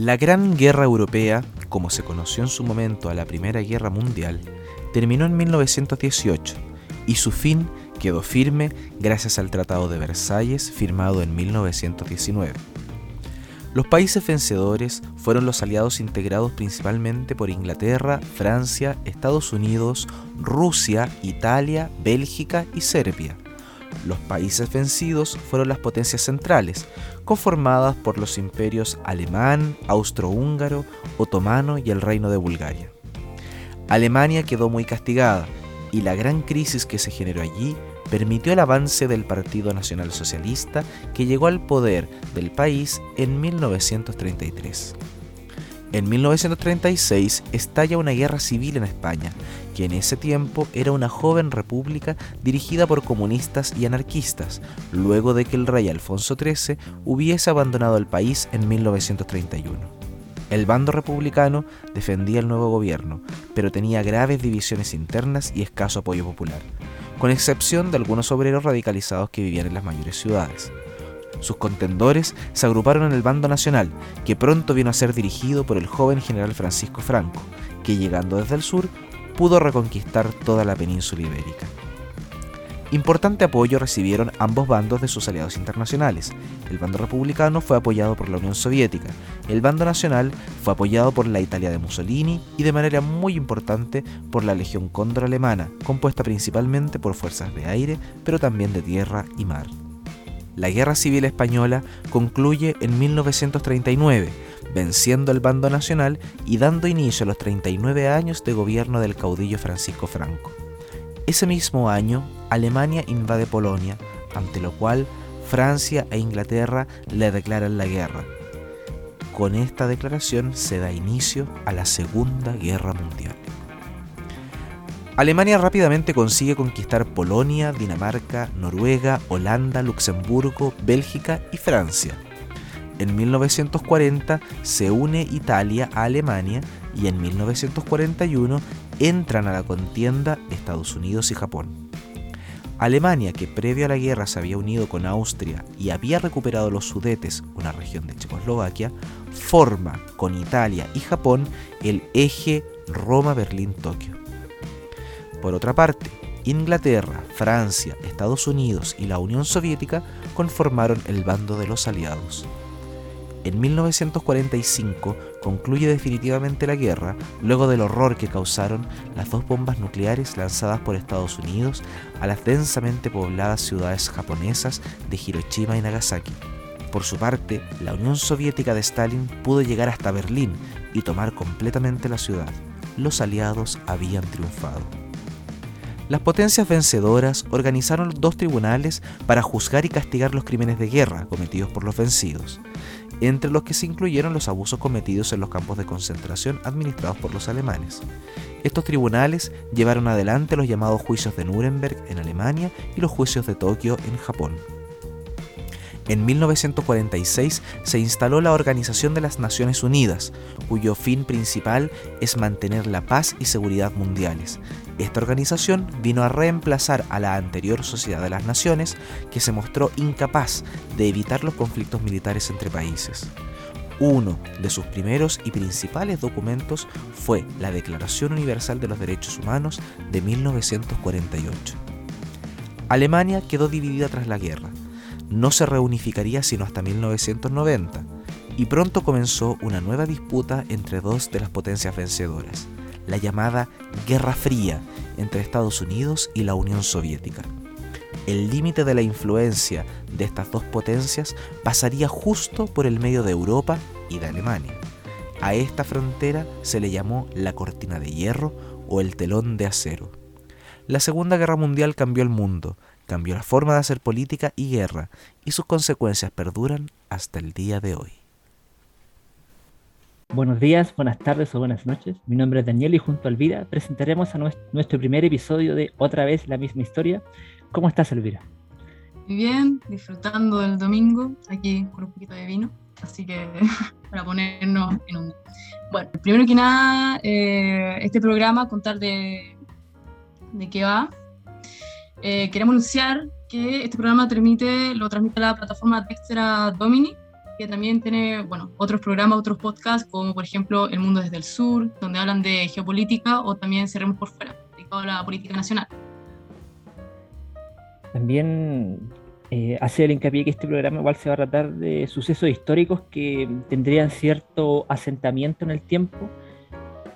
La Gran Guerra Europea, como se conoció en su momento a la Primera Guerra Mundial, terminó en 1918 y su fin quedó firme gracias al Tratado de Versalles firmado en 1919. Los países vencedores fueron los aliados integrados principalmente por Inglaterra, Francia, Estados Unidos, Rusia, Italia, Bélgica y Serbia. Los países vencidos fueron las potencias centrales, conformadas por los imperios alemán, austrohúngaro, otomano y el reino de Bulgaria. Alemania quedó muy castigada y la gran crisis que se generó allí permitió el avance del Partido Nacional Socialista que llegó al poder del país en 1933. En 1936 estalla una guerra civil en España, que en ese tiempo era una joven república dirigida por comunistas y anarquistas, luego de que el rey Alfonso XIII hubiese abandonado el país en 1931. El bando republicano defendía el nuevo gobierno, pero tenía graves divisiones internas y escaso apoyo popular con excepción de algunos obreros radicalizados que vivían en las mayores ciudades. Sus contendores se agruparon en el bando nacional, que pronto vino a ser dirigido por el joven general Francisco Franco, que llegando desde el sur pudo reconquistar toda la península ibérica. Importante apoyo recibieron ambos bandos de sus aliados internacionales. El bando republicano fue apoyado por la Unión Soviética, el bando nacional fue apoyado por la Italia de Mussolini y de manera muy importante por la Legión Cóndor alemana, compuesta principalmente por fuerzas de aire, pero también de tierra y mar. La Guerra Civil Española concluye en 1939, venciendo el bando nacional y dando inicio a los 39 años de gobierno del caudillo Francisco Franco. Ese mismo año, Alemania invade Polonia, ante lo cual Francia e Inglaterra le declaran la guerra. Con esta declaración se da inicio a la Segunda Guerra Mundial. Alemania rápidamente consigue conquistar Polonia, Dinamarca, Noruega, Holanda, Luxemburgo, Bélgica y Francia. En 1940 se une Italia a Alemania y en 1941 entran a la contienda Estados Unidos y Japón. Alemania, que previo a la guerra se había unido con Austria y había recuperado los Sudetes, una región de Checoslovaquia, forma con Italia y Japón el eje Roma-Berlín-Tokio. Por otra parte, Inglaterra, Francia, Estados Unidos y la Unión Soviética conformaron el bando de los aliados. En 1945 concluye definitivamente la guerra luego del horror que causaron las dos bombas nucleares lanzadas por Estados Unidos a las densamente pobladas ciudades japonesas de Hiroshima y Nagasaki. Por su parte, la Unión Soviética de Stalin pudo llegar hasta Berlín y tomar completamente la ciudad. Los aliados habían triunfado. Las potencias vencedoras organizaron dos tribunales para juzgar y castigar los crímenes de guerra cometidos por los vencidos entre los que se incluyeron los abusos cometidos en los campos de concentración administrados por los alemanes. Estos tribunales llevaron adelante los llamados juicios de Nuremberg en Alemania y los juicios de Tokio en Japón. En 1946 se instaló la Organización de las Naciones Unidas, cuyo fin principal es mantener la paz y seguridad mundiales. Esta organización vino a reemplazar a la anterior Sociedad de las Naciones, que se mostró incapaz de evitar los conflictos militares entre países. Uno de sus primeros y principales documentos fue la Declaración Universal de los Derechos Humanos de 1948. Alemania quedó dividida tras la guerra no se reunificaría sino hasta 1990, y pronto comenzó una nueva disputa entre dos de las potencias vencedoras, la llamada Guerra Fría entre Estados Unidos y la Unión Soviética. El límite de la influencia de estas dos potencias pasaría justo por el medio de Europa y de Alemania. A esta frontera se le llamó la cortina de hierro o el telón de acero. La Segunda Guerra Mundial cambió el mundo, cambió la forma de hacer política y guerra, y sus consecuencias perduran hasta el día de hoy. Buenos días, buenas tardes o buenas noches. Mi nombre es Daniel y junto a Elvira presentaremos nuestro primer episodio de Otra vez la misma historia. ¿Cómo estás, Elvira? Muy bien, disfrutando del domingo, aquí con un poquito de vino, así que para ponernos en un... Bueno, primero que nada, eh, este programa, contar de, de qué va, eh, queremos anunciar que este programa transmite, lo transmite la plataforma Dextra Domini, que también tiene, bueno, otros programas, otros podcasts, como por ejemplo El Mundo desde el Sur, donde hablan de geopolítica, o también Cerremos por Fuera, dedicado a la política nacional. También eh, hace el hincapié que este programa igual se va a tratar de sucesos históricos que tendrían cierto asentamiento en el tiempo,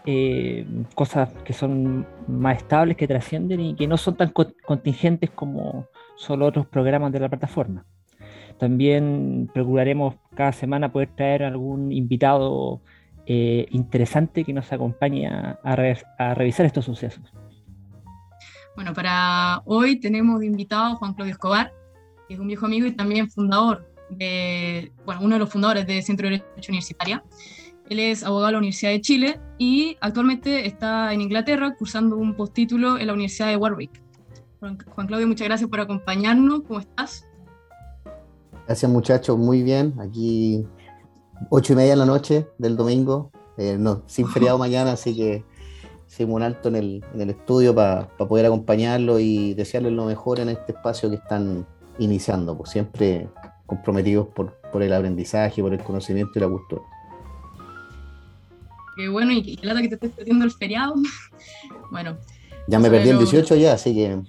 eh, cosas que son más estables, que trascienden y que no son tan contingentes como solo otros programas de la plataforma. También procuraremos cada semana poder traer algún invitado eh, interesante que nos acompañe a, revisar estos sucesos. Bueno, para hoy tenemos de invitado a Juan Claudio Escobar, que es un viejo amigo y también fundador de, bueno, uno de los fundadores de Centro de Derecho Universitaria. Él es abogado de la Universidad de Chile y actualmente está en Inglaterra cursando un postítulo en la Universidad de Warwick. Juan Claudio, muchas gracias por acompañarnos. ¿Cómo estás? Gracias muchachos, muy bien. Aquí ocho y media de la noche del domingo, eh, no, sin feriado mañana, así que hicimos un alto en el, en el estudio para poder acompañarlo y desearles lo mejor en este espacio que están iniciando, pues siempre comprometidos por, por el aprendizaje, por el conocimiento y la cultura. Qué bueno, y qué lata que te estés perdiendo el feriado. bueno. Ya me perdí el 18 ya, así que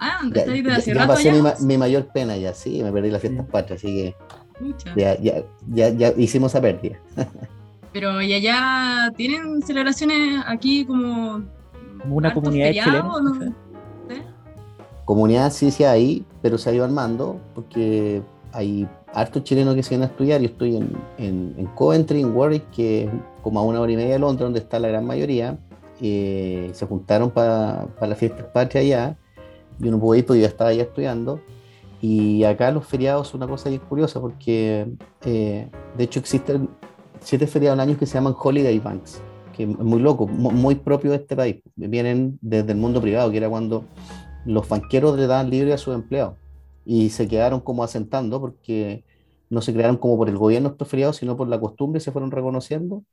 Ah, ya, de hace ya pasé mi, mayor pena ya, sí, me perdí las fiestas patrias, así que ya, ya, ya, ya, hicimos esa pérdida. Pero ¿y allá tienen celebraciones aquí como... una comunidad chilena. Comunidad sí, sí hay, pero se ha ido armando porque hay hartos chilenos que se vienen a estudiar. Yo estoy en, en, Coventry, en Warwick, que es como a una hora y media de Londres, donde está la gran mayoría. Eh, se juntaron para las fiestas patrias allá yo no pude ir porque yo estaba ya estudiando. Y acá los feriados son una cosa bien curiosa porque eh, de hecho existen siete feriados al año que se llaman Holiday Banks, que es muy loco, muy propio de este país. Vienen desde el mundo privado, que era cuando los banqueros le daban libre a sus empleados y se quedaron como asentando porque no se crearon como por el gobierno estos feriados, sino por la costumbre, se fueron reconociendo.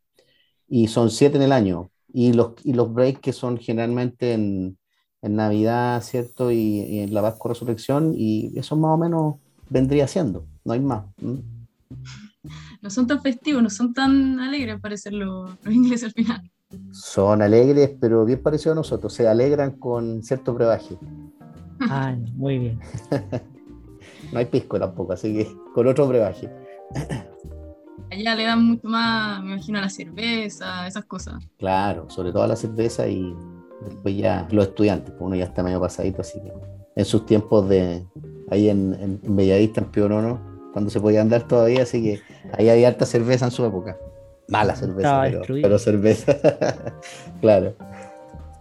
Y son siete en el año. Y los, y los breaks que son generalmente en, en Navidad, ¿cierto? Y, en la Pascua Resurrección, y eso más o menos vendría siendo, no hay más. No son tan festivos, no son tan alegres, parecer los, los ingleses al final. Son alegres, pero bien parecidos a nosotros, se alegran con cierto brebaje. Ah, muy bien. no hay pisco tampoco, así que con otro brebaje. Allá le dan mucho más, me imagino, a la cerveza, esas cosas. Claro, sobre todo a la cerveza y después ya los estudiantes, pues uno ya está medio pasadito, así que en sus tiempos de ahí en, en, Bellavista, en cuando se podía andar todavía, así que ahí hay harta cerveza en su época. Mala cerveza, pero, cerveza, claro.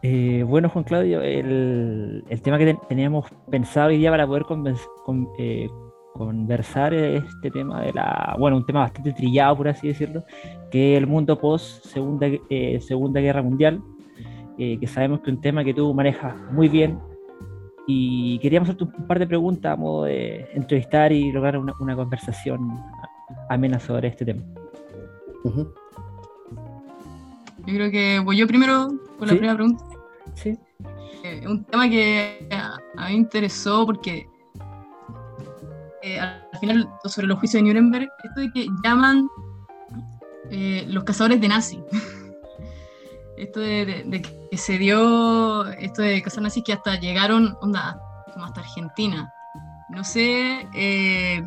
Eh, bueno, Juan Claudio, el, tema que teníamos pensado hoy día para poder eh, conversar este tema de la, bueno, un tema bastante trillado, por así decirlo, que es el mundo post Segunda, eh, segunda Guerra Mundial, eh, que sabemos que es un tema que tú manejas muy bien. Y queríamos hacerte un par de preguntas a modo de entrevistar y lograr una, conversación amena sobre este tema. Yo creo que voy yo primero con la primera pregunta. Sí. Eh, un tema que a, mí me interesó porque eh, al final sobre los juicios de Nuremberg, esto de que llaman los cazadores de nazi. esto de, que se dio, esto de cazar nazis que hasta llegaron, onda, como hasta Argentina. No sé, eh,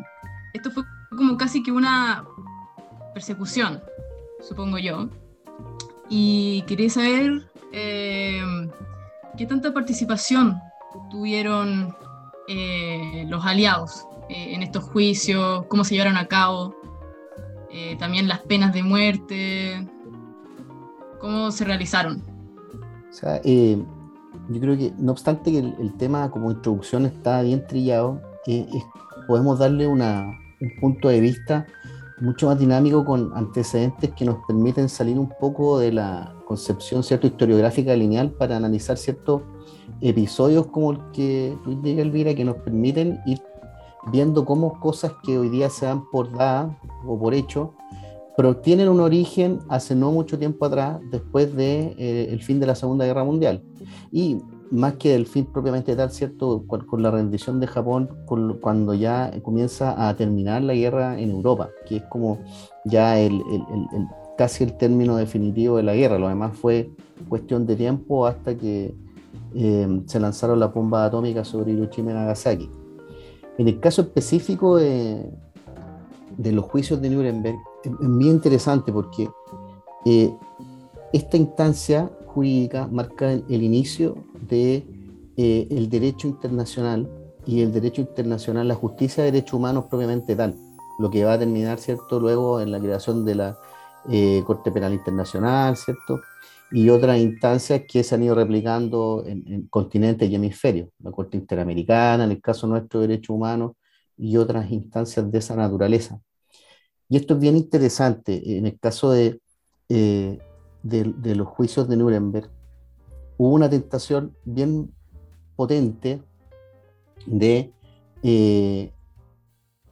esto fue como casi que una persecución, supongo yo. Y quería saber eh, qué tanta participación tuvieron eh, los aliados en estos juicios, cómo se llevaron a cabo, también las penas de muerte, ¿Cómo se realizaron? O sea, eh, yo creo que, no obstante que el, tema como introducción está bien trillado, eh, podemos darle un punto de vista mucho más dinámico con antecedentes que nos permiten salir un poco de la concepción cierto historiográfica lineal para analizar ciertos episodios como el que tú digas, Elvira, que nos permiten ir viendo cómo cosas que hoy día se dan por dadas o por hecho pero tienen un origen hace no mucho tiempo atrás, después del de, eh, el fin de la Segunda Guerra Mundial. Y más que el fin propiamente tal, ¿cierto? Con, la rendición de Japón, cuando ya comienza a terminar la guerra en Europa, que es como ya el, casi el término definitivo de la guerra. Lo demás fue cuestión de tiempo hasta que eh, se lanzaron la bomba atómica sobre Hiroshima y Nagasaki. En el caso específico de, los juicios de Nuremberg, es, muy interesante porque eh, esta instancia jurídica marca el, inicio de eh, derecho internacional y el derecho internacional, la justicia de derechos humanos propiamente tal, lo que va a terminar, ¿cierto?, luego en la creación de la eh, Corte Penal Internacional, ¿cierto?, y otras instancias que se han ido replicando en, continentes y hemisferios, la Corte Interamericana, en el caso nuestro de derechos humanos, y otras instancias de esa naturaleza. Y esto es bien interesante. En el caso de, eh, de, los juicios de Nuremberg, hubo una tentación bien potente de eh,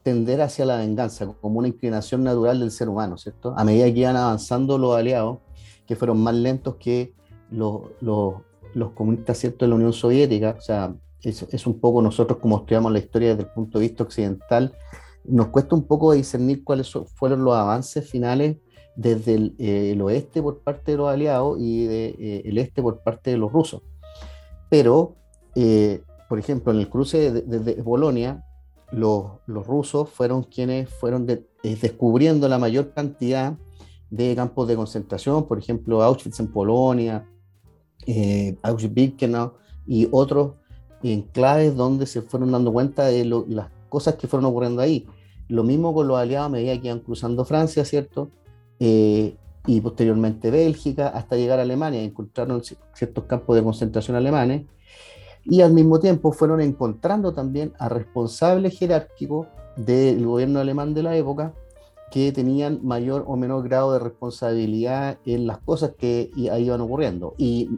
tender hacia la venganza como una inclinación natural del ser humano, ¿cierto? A medida que iban avanzando los aliados, que fueron más lentos que los comunistas, ¿cierto?, de la Unión Soviética, o sea, es, es, un poco nosotros como estudiamos la historia desde el punto de vista occidental, nos cuesta un poco discernir cuáles fueron los avances finales desde el, eh, oeste por parte de los aliados y del de, eh, este por parte de los rusos. Pero, eh, por ejemplo, en el cruce desde Polonia, los, los, rusos fueron quienes fueron descubriendo la mayor cantidad de campos de concentración, por ejemplo, Auschwitz en Polonia, Auschwitz-Birkenau y otros enclaves donde se fueron dando cuenta de las cosas que fueron ocurriendo ahí. Lo mismo con los aliados a medida que iban cruzando Francia, ¿cierto? Eh, y posteriormente Bélgica, hasta llegar a Alemania. Encontraron ciertos campos de concentración alemanes y al mismo tiempo fueron encontrando también a responsables jerárquicos del gobierno alemán de la época que tenían mayor o menor grado de responsabilidad en las cosas que iban ocurriendo. Y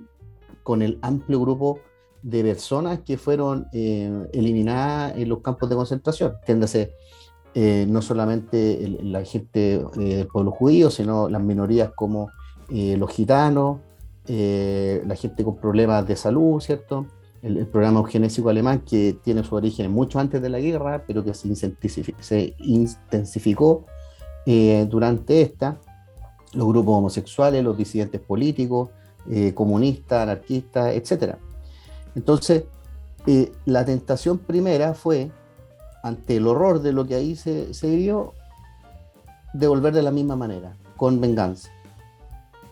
con el amplio grupo de personas que fueron eh, eliminadas en los campos de concentración. Tiéndase eh, no solamente la gente eh, del pueblo judío, sino las minorías como eh, los gitanos, la gente con problemas de salud, ¿cierto? El, programa eugenésico alemán que tiene su origen mucho antes de la guerra, pero que se, se intensificó durante esta, los grupos homosexuales, los disidentes políticos, comunistas, anarquistas, etc. Entonces, la tentación primera fue ante el horror de lo que ahí se, se vivió, devolver de la misma manera, con venganza.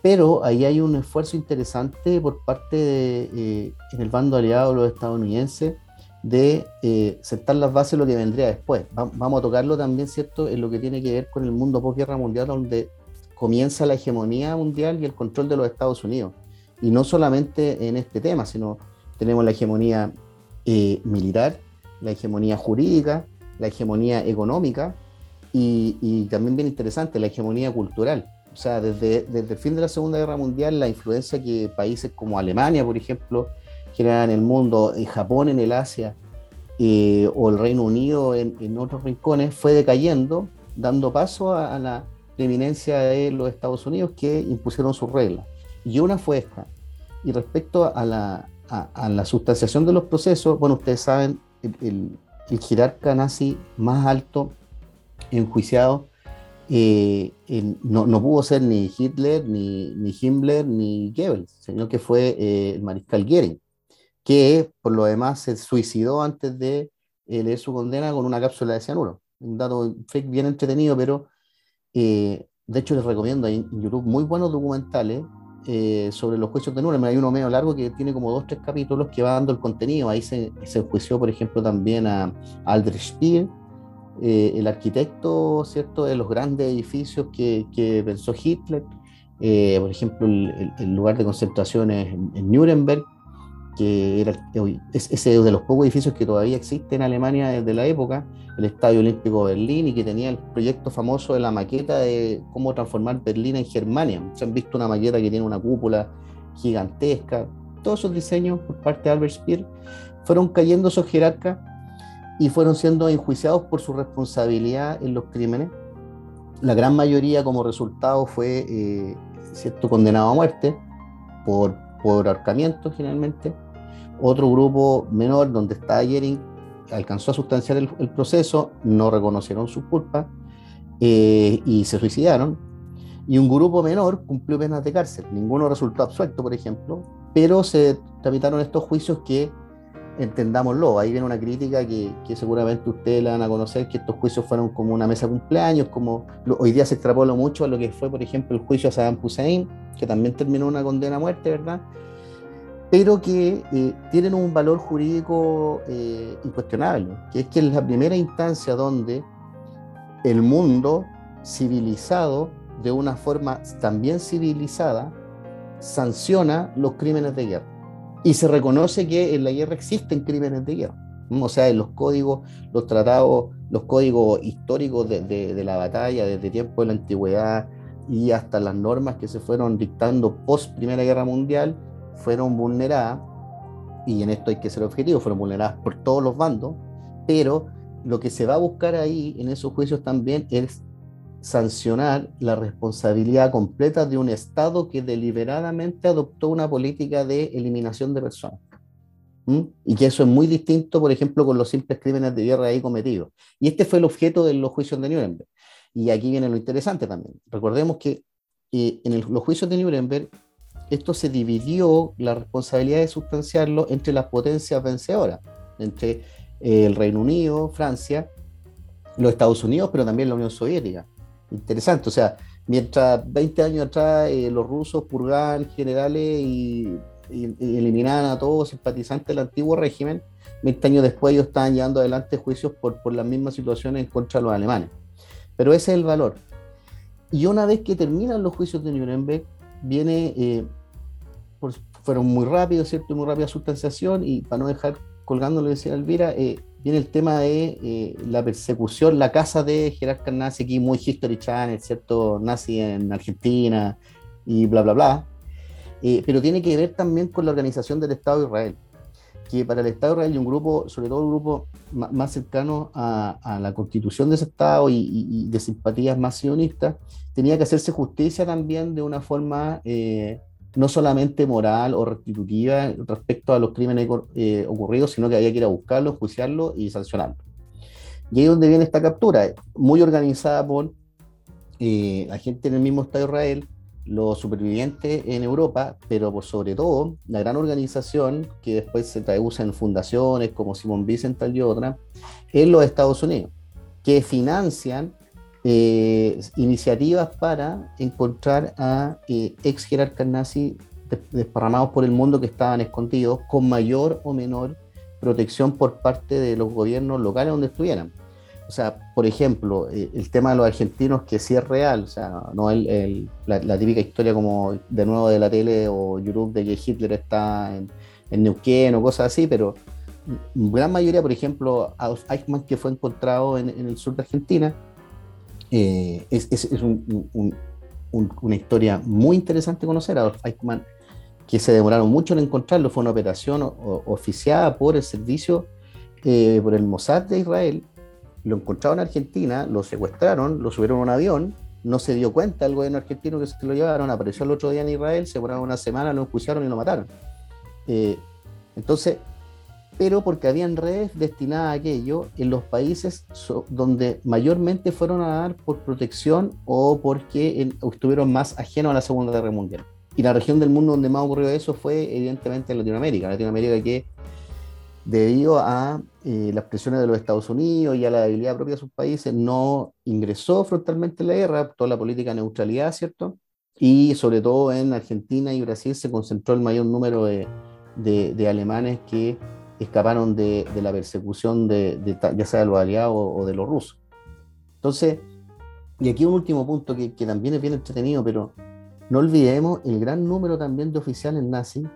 Pero ahí hay un esfuerzo interesante por parte de, eh, en el bando aliado los estadounidenses de eh, sentar las bases de lo que vendría después. vamos a tocarlo también, ¿cierto?, en lo que tiene que ver con el mundo post-guerra mundial, donde comienza la hegemonía mundial y el control de los Estados Unidos. Y no solamente en este tema, sino tenemos la hegemonía eh, militar, la hegemonía jurídica, la hegemonía económica y, también bien interesante, la hegemonía cultural. O sea, desde, desde, el fin de la Segunda Guerra Mundial, la influencia que países como Alemania, por ejemplo, generan en el mundo, Japón en el Asia, eh, o el Reino Unido en, en, otros rincones, fue decayendo, dando paso a, la preeminencia de los Estados Unidos que impusieron sus reglas. Y una fue esta. Y respecto a la, a, a la sustanciación de los procesos, bueno, ustedes saben, el, jerarca nazi más alto enjuiciado eh, no, no, pudo ser ni Hitler, ni, ni Himmler, ni Goebbels, sino que fue eh, el mariscal Goering, que por lo demás se suicidó antes de eh, leer su condena con una cápsula de cianuro. Un dato bien entretenido, pero de hecho les recomiendo en YouTube muy buenos documentales eh, sobre los juicios de Nuremberg. Hay uno medio largo que tiene como dos, tres capítulos que va dando el contenido. Ahí se, se enjuició, por ejemplo, también a Aldrich Speer, eh, el arquitecto ¿cierto? de los grandes edificios que, que pensó Hitler. Eh, por ejemplo, el, lugar de concentración en, en Nuremberg, que era es, ese de los pocos edificios que todavía existe en Alemania desde la época, el Estadio Olímpico de Berlín, y que tenía el proyecto famoso de la maqueta de cómo transformar Berlín en Germania. Se han visto una maqueta que tiene una cúpula gigantesca. Todos esos diseños por parte de Albert Speer fueron cayendo esos jerarcas y fueron siendo enjuiciados por su responsabilidad en los crímenes. La gran mayoría como resultado fue eh, cierto condenado a muerte por, por ahorcamiento generalmente Otro grupo menor, donde está Yering, alcanzó a sustanciar el, proceso, no reconocieron su culpa eh, y se suicidaron. Y un grupo menor cumplió penas de cárcel. Ninguno resultó absuelto, por ejemplo, pero se tramitaron estos juicios que entendámoslo, ahí viene una crítica que, seguramente ustedes la van a conocer, que estos juicios fueron como una mesa de cumpleaños, como hoy día se extrapoló mucho a lo que fue, por ejemplo, el juicio a Saddam Hussein, que también terminó una condena a muerte, ¿verdad? Pero que eh, tienen un valor jurídico eh, incuestionable, que es que es la primera instancia donde el mundo civilizado, de una forma también civilizada, sanciona los crímenes de guerra y se reconoce que en la guerra existen crímenes de guerra. O sea, en los códigos, los tratados, los códigos históricos de, la batalla desde tiempo de la antigüedad y hasta las normas que se fueron dictando post Primera Guerra Mundial fueron vulneradas, y en esto hay que ser objetivo, fueron vulneradas por todos los bandos, pero lo que se va a buscar ahí en esos juicios también es sancionar la responsabilidad completa de un Estado que deliberadamente adoptó una política de eliminación de personas. Y que eso es muy distinto, por ejemplo, con los simples crímenes de guerra ahí cometidos. Y este fue el objeto de los juicios de Nuremberg. Y aquí viene lo interesante también. Recordemos que eh, en los juicios de Nuremberg, esto se dividió la responsabilidad de sustanciarlo entre las potencias vencedoras, entre eh, el Reino Unido, Francia, los Estados Unidos, pero también la Unión Soviética interesante. O sea, mientras 20 años atrás eh, los rusos purgaban generales y, eliminaban a todos simpatizantes del antiguo régimen, 20 años después ellos estaban llevando adelante juicios por, por las mismas situaciones en contra de los alemanes. Pero ese es el valor. Y una vez que terminan los juicios de Nuremberg, viene, eh, fueron muy rápidos, ¿cierto? Muy rápida sustanciación y para no dejar colgando, lo decía Elvira, eh, viene el tema de eh, la persecución, la casa de jerarcas nazi, aquí muy History Channel, ¿cierto? Nazi en Argentina y bla, bla, bla. Eh, pero tiene que ver también con la organización del Estado de Israel, que para el Estado de Israel y un grupo, sobre todo un grupo más cercano a, la constitución de ese Estado y, de simpatías más sionistas, tenía que hacerse justicia también de una forma eh, no solamente moral o restitutiva respecto a los crímenes eh, ocurridos, sino que había que ir a buscarlos, juiciarlos y sancionarlos. Y ahí es donde viene esta captura, muy organizada por eh, la gente en el mismo Estado de Israel, los supervivientes en Europa, pero sobre todo la gran organización que después se traduce en fundaciones como Simon Wiesenthal y otras, en los Estados Unidos, que financian eh, iniciativas para encontrar a eh, ex jerarcas nazis desparramados por el mundo que estaban escondidos con mayor o menor protección por parte de los gobiernos locales donde estuvieran. O sea, por ejemplo, eh, el tema de los argentinos, que sí es real, o sea, no el, la, típica historia como de nuevo de la tele o YouTube de que Hitler está en, en Neuquén o cosas así, pero gran mayoría, por ejemplo, Eichmann, que fue encontrado en, en el sur de Argentina, eh, es, es, una historia muy interesante conocer a Adolf Eichmann, que se demoraron mucho en encontrarlo. Fue una operación oficiada por el servicio, eh, por el Mossad de Israel. Lo encontraron en Argentina, lo secuestraron, lo subieron a un avión, no se dio cuenta el gobierno argentino que se lo llevaron, apareció el otro día en Israel, se demoraron una semana, lo enjuiciaron y lo mataron. Eh, entonces, pero porque habían redes destinadas a aquello en los países donde mayormente fueron a dar por protección o porque estuvieron más ajenos a la Segunda Guerra Mundial. Y la región del mundo donde más ocurrió eso fue evidentemente Latinoamérica. Latinoamérica que debido a eh, las presiones de los Estados Unidos y a la debilidad propia de sus países, no ingresó frontalmente en la guerra, toda la política de neutralidad, ¿cierto? Y sobre todo en Argentina y Brasil se concentró el mayor número de, de alemanes que escaparon de, la persecución de, ya sea de los aliados o, de los rusos. Entonces, y aquí un último punto que, también es bien entretenido, pero no olvidemos el gran número también de oficiales nazis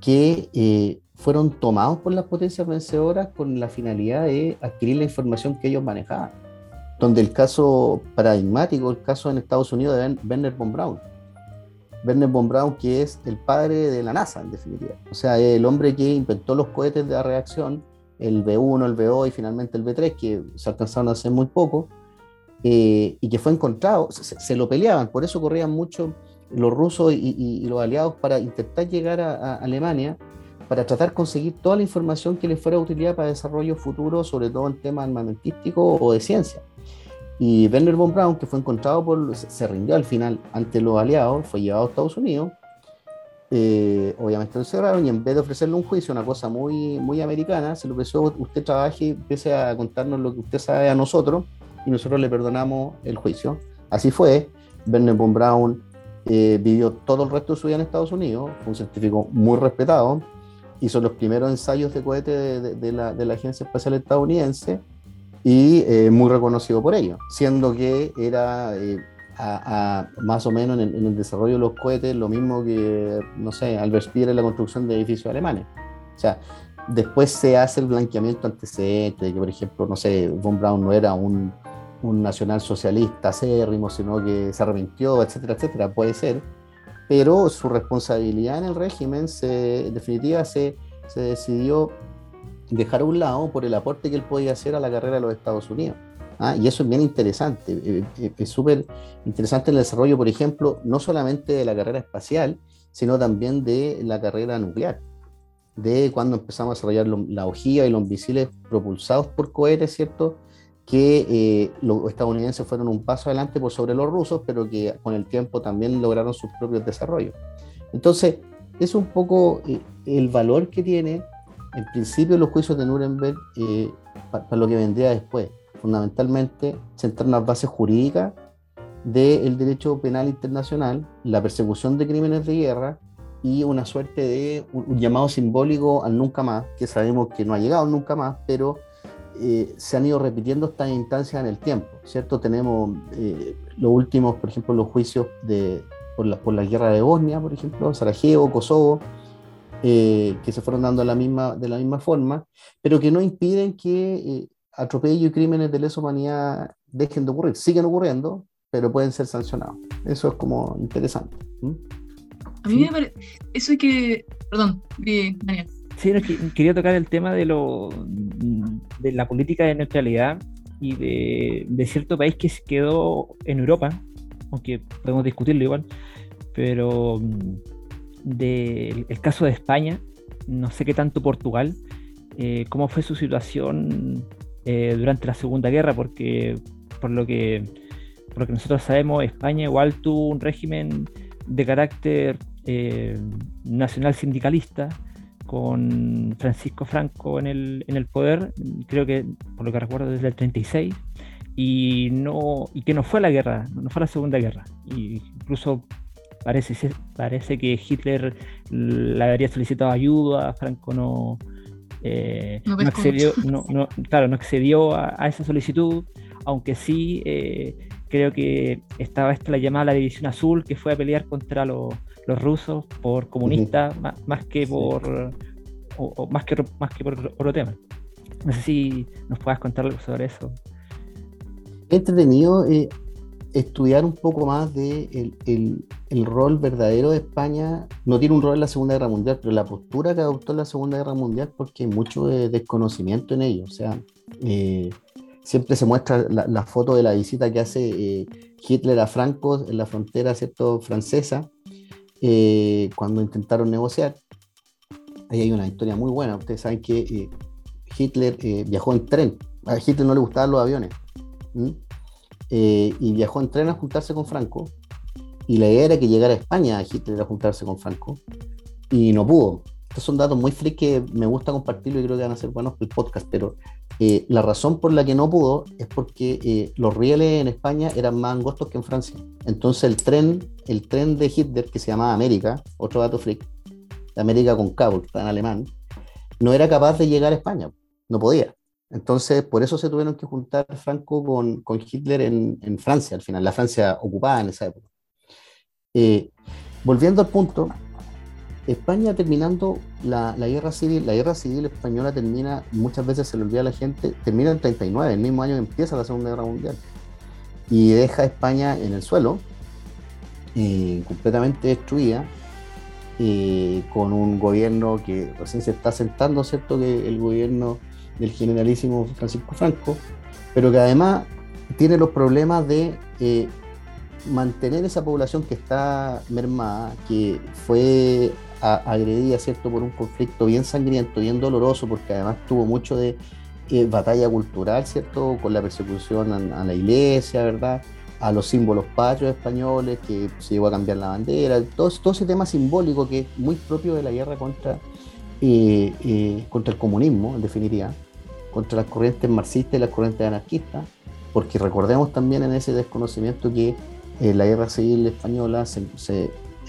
que eh, fueron tomados por las potencias vencedoras con la finalidad de adquirir la información que ellos manejaban. Donde el caso paradigmático, el caso en Estados Unidos de Werner von Braun, Werner von Braun, que es el padre de la NASA, en definitiva. O sea, el hombre que inventó los cohetes de la reacción, el B1, el B2 y finalmente el B3, que se alcanzaron a hacer muy poco, eh, y que fue encontrado, se, lo peleaban, por eso corrían mucho los rusos y, los aliados para intentar llegar a, Alemania, para tratar de conseguir toda la información que les fuera de utilidad para desarrollo futuro, sobre todo en temas armamentísticos o de ciencia. Y Werner von Braun, que fue encontrado por, se rindió al final ante los aliados, fue llevado a Estados Unidos, eh, obviamente lo cerraron y en vez de ofrecerle un juicio, una cosa muy, muy americana, se le ofreció, usted trabaje empiece a contarnos lo que usted sabe a nosotros y nosotros le perdonamos el juicio. Así fue, Werner von Braun eh, vivió todo el resto de su vida en Estados Unidos, fue un científico muy respetado, hizo los primeros ensayos de cohete de, la, de la, Agencia Espacial Estadounidense y eh, muy reconocido por ello, siendo que era eh, a, más o menos en el, desarrollo de los cohetes lo mismo que, no sé, Albert Speer en la construcción de edificios alemanes. O sea, después se hace el blanqueamiento antecedente de que, por ejemplo, no sé, von Braun no era un un nacionalsocialista acérrimo, sino que se arrepintió, etcétera, etcétera, puede ser, pero su responsabilidad en el régimen, se, en definitiva, se, se decidió dejar a un lado por el aporte que él podía hacer a la carrera de los Estados Unidos. ¿ah? y eso es bien interesante, eh, eh, es súper interesante el desarrollo, por ejemplo, no solamente de la carrera espacial, sino también de la carrera nuclear, de cuando empezamos a desarrollar la ojiva y los misiles propulsados por cohetes, ¿cierto? que eh, los estadounidenses fueron un paso adelante por sobre los rusos, pero que con el tiempo también lograron sus propios desarrollos. Entonces, es un poco eh, el valor que tiene, en principio, los juicios de Nuremberg eh, para, lo que vendría después. Fundamentalmente, centrar las bases jurídicas del derecho penal internacional, la persecución de crímenes de guerra y una suerte de un llamado simbólico al nunca más, que sabemos que no ha llegado nunca más, pero eh, se han ido repitiendo estas instancias en el tiempo, ¿cierto? Tenemos eh, los últimos, por ejemplo, los juicios de, por, la, por la guerra de Bosnia, por ejemplo, Sarajevo, Kosovo, eh, que se fueron dando la misma, de la misma forma, pero que no impiden que atropellos y crímenes de lesa humanidad dejen de ocurrir. Siguen ocurriendo, pero pueden ser sancionados. Eso es como interesante. A mí me parece, eso es que, perdón, Daniel. Sí, quería tocar el tema de, lo, de la política de neutralidad y de, cierto país que se quedó en Europa, aunque podemos discutirlo igual, pero mm, del el caso de España, no sé qué tanto Portugal, eh, cómo fue su situación eh, durante la Segunda Guerra, porque por lo que por lo que nosotros sabemos, España igual tuvo un régimen de carácter eh, nacional sindicalista, con Francisco Franco en el, en el poder, creo que, por lo que recuerdo, desde el 36, y, no, y que no fue la guerra, no fue la Segunda Guerra. Y incluso parece, parece que Hitler le habría solicitado ayuda, Franco no, eh, no, accedió, no, claro, no accedió a, esa solicitud, aunque sí eh, creo que estaba esta la llamada la División Azul, que fue a pelear contra los los rusos por comunistas más, que por o, más que más que por otro tema. No sé si nos puedas contar algo sobre eso. Entretenido eh, estudiar un poco más de el, rol verdadero de España. No tiene un rol en la Segunda Guerra Mundial, pero la postura que adoptó en la Segunda Guerra Mundial porque hay mucho desconocimiento en ello. O sea, eh, siempre se muestra la, foto de la visita que hace eh, Hitler a Franco en la frontera ¿cierto? francesa eh, cuando intentaron negociar. Ahí hay una historia muy buena. Ustedes saben que eh, Hitler viajó en tren. A Hitler no le gustaban los aviones. Y viajó en tren a juntarse con Franco. Y la idea era que llegara a España a Hitler a juntarse con Franco. Y no pudo. Estos son datos muy freak que me gusta compartirlo y creo que van a ser buenos para el podcast. Pero eh, la razón por la que no pudo es porque eh, los rieles en España eran más angostos que en Francia. Entonces el tren, el tren de Hitler, que se llamaba América, otro dato freak, América con cabo, que está en alemán, no era capaz de llegar a España, no podía. Entonces, por eso se tuvieron que juntar Franco con, Hitler en, en, Francia, al final, la Francia ocupada en esa época. Eh, volviendo al punto, España terminando la, guerra civil, la guerra civil española termina, muchas veces se le olvida a la gente, termina en 39, el mismo año que empieza la Segunda Guerra Mundial, y deja a España en el suelo, eh, completamente destruida, eh, con un gobierno que recién se está sentando, ¿cierto? Que el gobierno del generalísimo Francisco Franco, pero que además tiene los problemas de eh, mantener esa población que está mermada, que fue agredida, ¿cierto?, por un conflicto bien sangriento, bien doloroso, porque además tuvo mucho de eh, batalla cultural, ¿cierto?, con la persecución a, la iglesia, ¿verdad?, a los símbolos patrios españoles, que se llegó a cambiar la bandera, todo, todo ese tema simbólico que es muy propio de la guerra contra, eh, contra el comunismo, en definitiva, contra las corrientes marxistas y las corrientes anarquistas, porque recordemos también en ese desconocimiento que la guerra civil española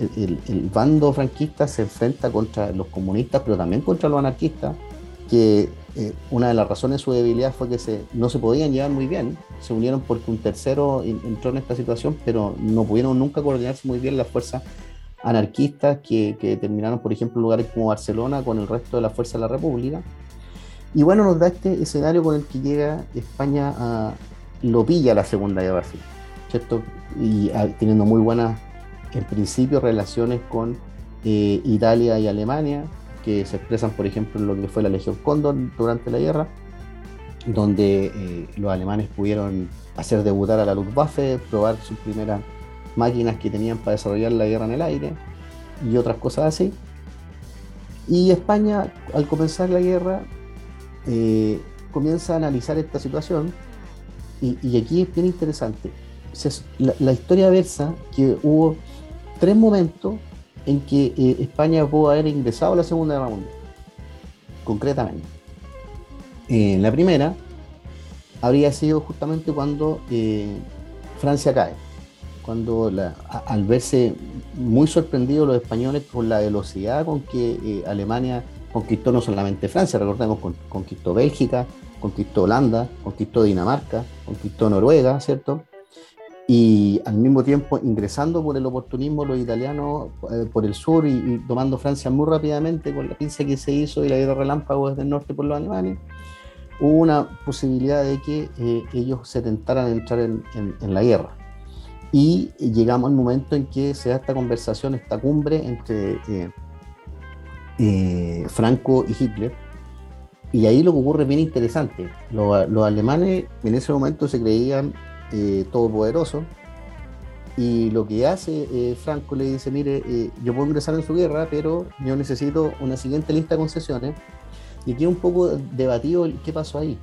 el, bando franquista se enfrenta contra los comunistas, pero también contra los anarquistas, que eh, una de las razones de su debilidad fue que no se podían llevar muy bien. Se unieron porque un tercero entró en esta situación, pero no pudieron nunca coordinarse muy bien las fuerzas anarquistas que, que terminaron, por ejemplo, lugares como Barcelona con el resto de las fuerzas de la República. Y bueno, nos da este escenario con el que llega España a lo pilla la Segunda Guerra Civil, ¿cierto? Y ah, teniendo muy buenas en principio relaciones con eh, Italia y Alemania, que se expresan, por ejemplo, en lo que fue la Legión Cóndor durante la guerra, donde eh, los alemanes pudieron hacer debutar a la Luftwaffe, probar sus primeras máquinas que tenían para desarrollar la guerra en el aire y otras cosas así. Y España, al comenzar la guerra, eh, comienza a analizar esta situación y, aquí es bien interesante. La, historia versa que hubo tres momentos en que eh, España pudo haber ingresado a la Segunda Guerra Mundial, concretamente. En la primera habría sido justamente cuando eh, Francia cae, cuando al verse muy sorprendidos los españoles por la velocidad con que eh, Alemania conquistó no solamente Francia, recordemos, conquistó Bélgica, conquistó Holanda, conquistó Dinamarca, conquistó Noruega, ¿cierto? y al mismo tiempo ingresando por el oportunismo los italianos eh, por el sur y, tomando Francia muy rápidamente con la pinza que se hizo y la guerra relámpago desde el norte por los alemanes, hubo una posibilidad de que eh, ellos se tentaran entrar en, la guerra. Y llegamos al momento en que se da esta conversación, esta cumbre entre eh, Franco y Hitler. Y ahí lo que ocurre es bien interesante. los alemanes en ese momento se creían eh, todopoderoso. Y lo que hace eh, Franco le dice, mire, eh, yo puedo ingresar en su guerra, pero yo necesito una siguiente lista de concesiones. Y aquí un poco debatido qué pasó ahí.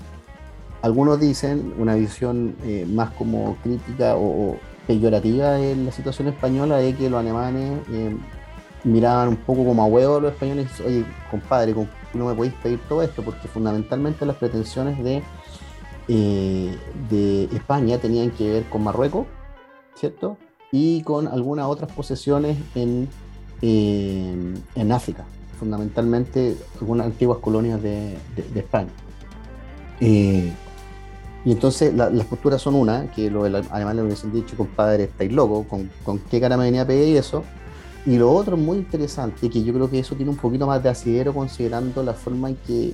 Algunos dicen una visión más como crítica o, peyorativa de la situación española de que los alemanes miraban un poco como a huevo los españoles, oye, compadre, no me podéis pedir todo esto, porque fundamentalmente las pretensiones de eh, de España tenían que ver con Marruecos, ¿cierto? Y con algunas otras posesiones en, eh, en África, fundamentalmente algunas antiguas colonias de, España. Eh, y entonces las posturas son una, que los alemanes le hubiesen dicho, compadre, estáis locos, ¿con, ¿con, qué cara me venía a pedir eso? Y lo otro muy interesante, que yo creo que eso tiene un poquito más de asidero considerando la forma en que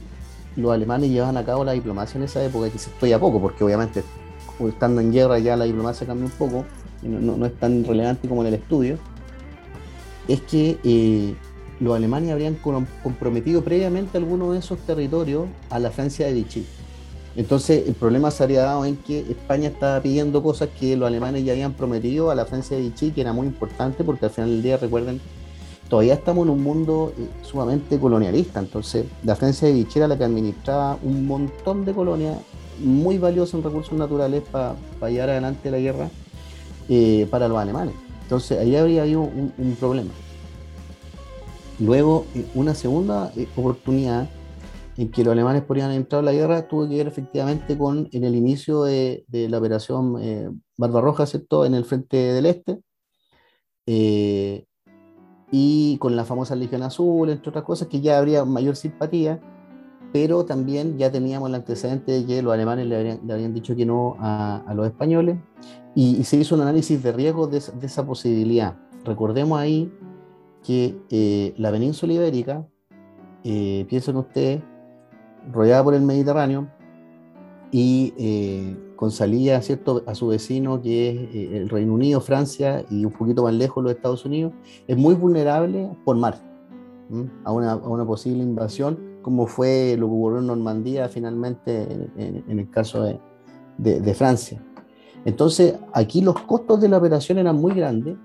los alemanes llevaban a cabo la diplomacia en esa época, que se estoy a poco, porque obviamente estando en guerra ya la diplomacia cambia un poco, y no, es tan relevante como en el estudio, es que eh, los alemanes habrían comprometido previamente algunos de esos territorios a la Francia de Vichy. Entonces el problema se habría dado en que España estaba pidiendo cosas que los alemanes ya habían prometido a la Francia de Vichy, que era muy importante porque al final del día, recuerden, todavía estamos en un mundo eh, sumamente colonialista. Entonces, la Francia de Vichy era la que administraba un montón de colonias muy valiosas en recursos naturales para llevar adelante la guerra eh, para los alemanes. Entonces, ahí habría habido un, problema. Luego, eh, una segunda oportunidad en que los alemanes podrían entrar a la guerra tuvo que ver efectivamente con en el inicio de, la operación Barbarroja, ¿cierto? En el frente del este y con la famosa Legión Azul, entre otras cosas, que ya habría mayor simpatía, pero también ya teníamos el antecedente de que los alemanes le habrían, dicho que no a, los españoles, y, se hizo un análisis de riesgo de, esa posibilidad. Recordemos ahí que eh, la península ibérica, eh, piensen ustedes, rodeada por el Mediterráneo, y eh, con salida ¿cierto? a su vecino que es eh, el Reino Unido, Francia y un poquito más lejos los Estados Unidos, es muy vulnerable por mar a una, posible invasión, como fue lo que ocurrió en Normandía finalmente en, el caso de, de, Francia. Entonces, aquí los costos de la operación eran muy grandes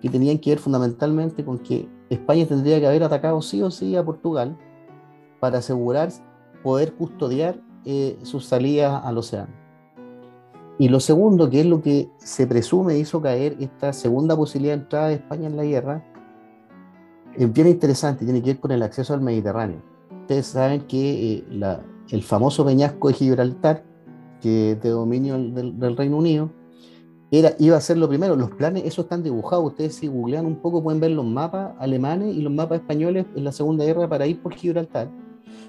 y tenían que ver fundamentalmente con que España tendría que haber atacado sí o sí a Portugal para asegurar poder custodiar eh, sus salidas al océano. Y lo segundo, que es lo que se presume hizo caer esta segunda posibilidad de entrada de España en la guerra, es bien interesante, tiene que ver con el acceso al Mediterráneo. Ustedes saben que eh, la, el famoso peñasco de Gibraltar, que es de dominio del, del, Reino Unido, era, iba a ser lo primero. Los planes, esos están dibujados. Ustedes si googlean un poco pueden ver los mapas alemanes y los mapas españoles en la Segunda Guerra para ir por Gibraltar.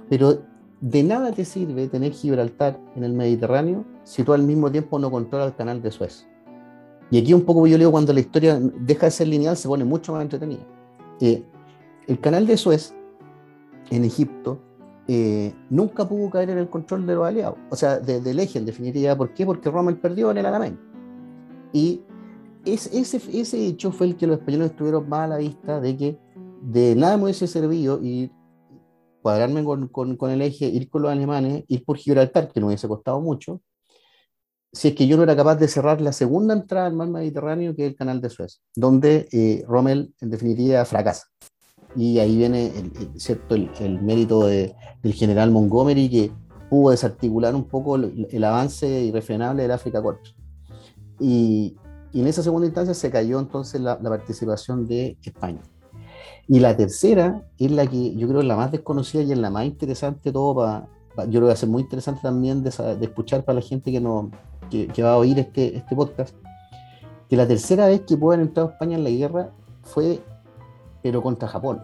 Pero de nada te sirve tener Gibraltar en el Mediterráneo si tú al mismo tiempo no controlas el canal de Suez. Y aquí un poco yo leo cuando la historia deja de ser lineal se pone mucho más entretenida. Eh, el canal de Suez en Egipto eh, nunca pudo caer en el control de los aliados, o sea, del eje en definitiva. ¿Por qué? Porque Rommel perdió en el Alamein. Y ese, ese hecho fue el que los españoles tuvieron más a la vista de que de nada me hubiese servido y cuadrarme con, con, con, el eje, ir con los alemanes, ir por Gibraltar, que no hubiese costado mucho, si es que yo no era capaz de cerrar la segunda entrada al mar Mediterráneo, que es el canal de Suez, donde eh, Rommel en definitiva fracasa. Y ahí viene el, ¿cierto? El, el mérito de, del general Montgomery, que pudo desarticular un poco el, el avance irrefrenable del África Corps. Y, y, en esa segunda instancia se cayó entonces la, la participación de España. Y la tercera es la que yo creo es la más desconocida y es la más interesante todo para, yo creo que va a ser muy interesante también de, de escuchar para la gente que, no, que, que, va a oír este, este podcast, que la tercera vez que pueden entrar a España en la guerra fue, pero contra Japón.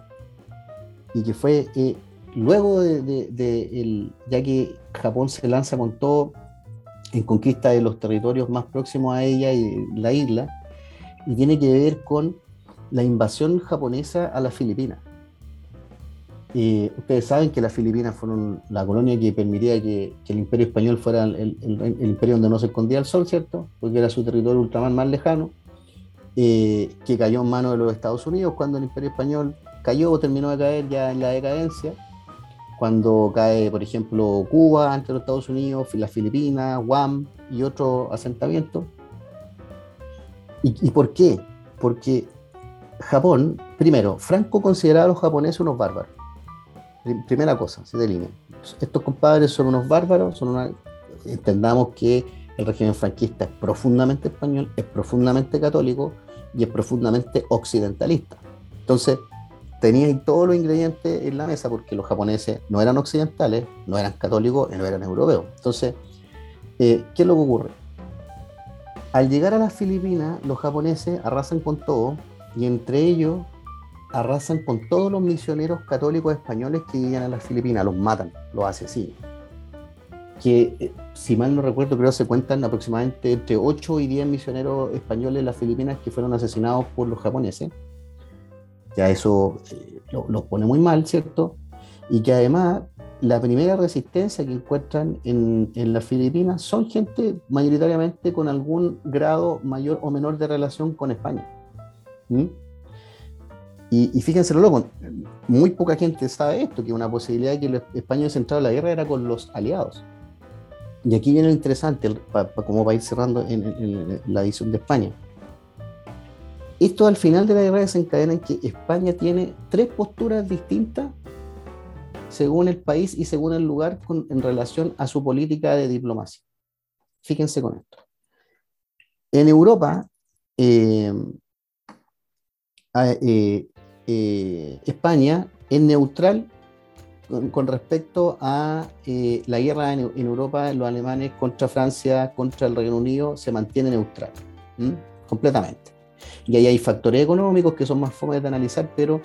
Y que fue eh, luego de, de, de el, ya que Japón se lanza con todo en conquista de los territorios más próximos a ella y la isla, y tiene que ver con la invasión japonesa a las Filipinas. Y ustedes saben que las Filipinas fueron la colonia que permitía que, que el imperio español fuera el, el, el, imperio donde no se escondía el sol, ¿cierto? Porque era su territorio ultramar más lejano, eh, que cayó en manos de los Estados Unidos cuando el imperio español cayó o terminó de caer ya en la decadencia, cuando cae, por ejemplo, Cuba ante los Estados Unidos, las Filipinas, Guam y otros asentamientos. ¿Y, ¿Y por qué? Porque Japón, primero, Franco consideraba a los japoneses unos bárbaros. Primera cosa, se delinea. Estos compadres son unos bárbaros, entendamos que el régimen franquista es profundamente español, es profundamente católico y es profundamente occidentalista. Entonces, tenían todos los ingredientes en la mesa porque los japoneses no eran occidentales, no eran católicos y no eran europeos. Entonces, eh, ¿qué es lo que ocurre? Al llegar a las Filipinas, los japoneses arrasan con todo y entre ellos arrasan con todos los misioneros católicos españoles que vivían a las Filipinas, los matan, los asesinan. Que, eh, si mal no recuerdo, creo se cuentan aproximadamente entre 8 y 10 misioneros españoles en las Filipinas que fueron asesinados por los japoneses. Ya eso eh, los lo pone muy mal, ¿cierto? Y que además la primera resistencia que encuentran en, en, las Filipinas son gente mayoritariamente con algún grado mayor o menor de relación con España. ¿Mm? Y, y, fíjense lo loco, muy poca gente sabe esto, que una posibilidad de que los españoles entraran a la guerra era con los aliados. Y aquí viene lo interesante, pa, pa, como va a ir cerrando en, en, en, la edición de España. Esto al final de la guerra desencadena en que España tiene tres posturas distintas según el país y según el lugar con, en relación a su política de diplomacia. Fíjense con esto. En Europa, eh, eh, eh, España es neutral con, con respecto a eh, la guerra en, en, Europa, los alemanes contra Francia, contra el Reino Unido, se mantiene neutral, ¿m? completamente. Y ahí hay factores económicos que son más fome de analizar, pero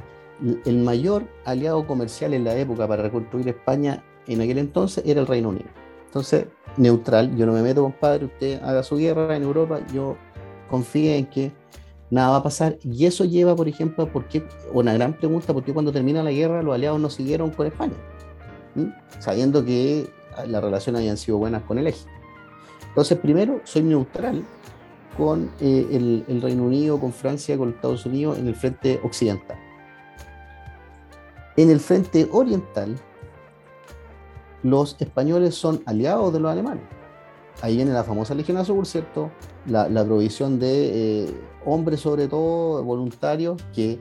el mayor aliado comercial en la época para reconstruir España en aquel entonces era el Reino Unido. Entonces, neutral, yo no me meto, compadre, usted haga su guerra en Europa, yo confío en que nada va a pasar. Y eso lleva, por ejemplo, ¿por qué? una gran pregunta, ¿por qué cuando termina la guerra los aliados no siguieron con España? ¿Mm? Sabiendo que las relaciones habían sido buenas con el eje. Entonces, primero, soy neutral con eh, el, el, Reino Unido, con Francia, con Estados Unidos en el frente occidental. En el frente oriental, los españoles son aliados de los alemanes. Ahí viene la famosa Legión Azul, ¿cierto? La, la provisión de eh, hombres, sobre todo voluntarios, que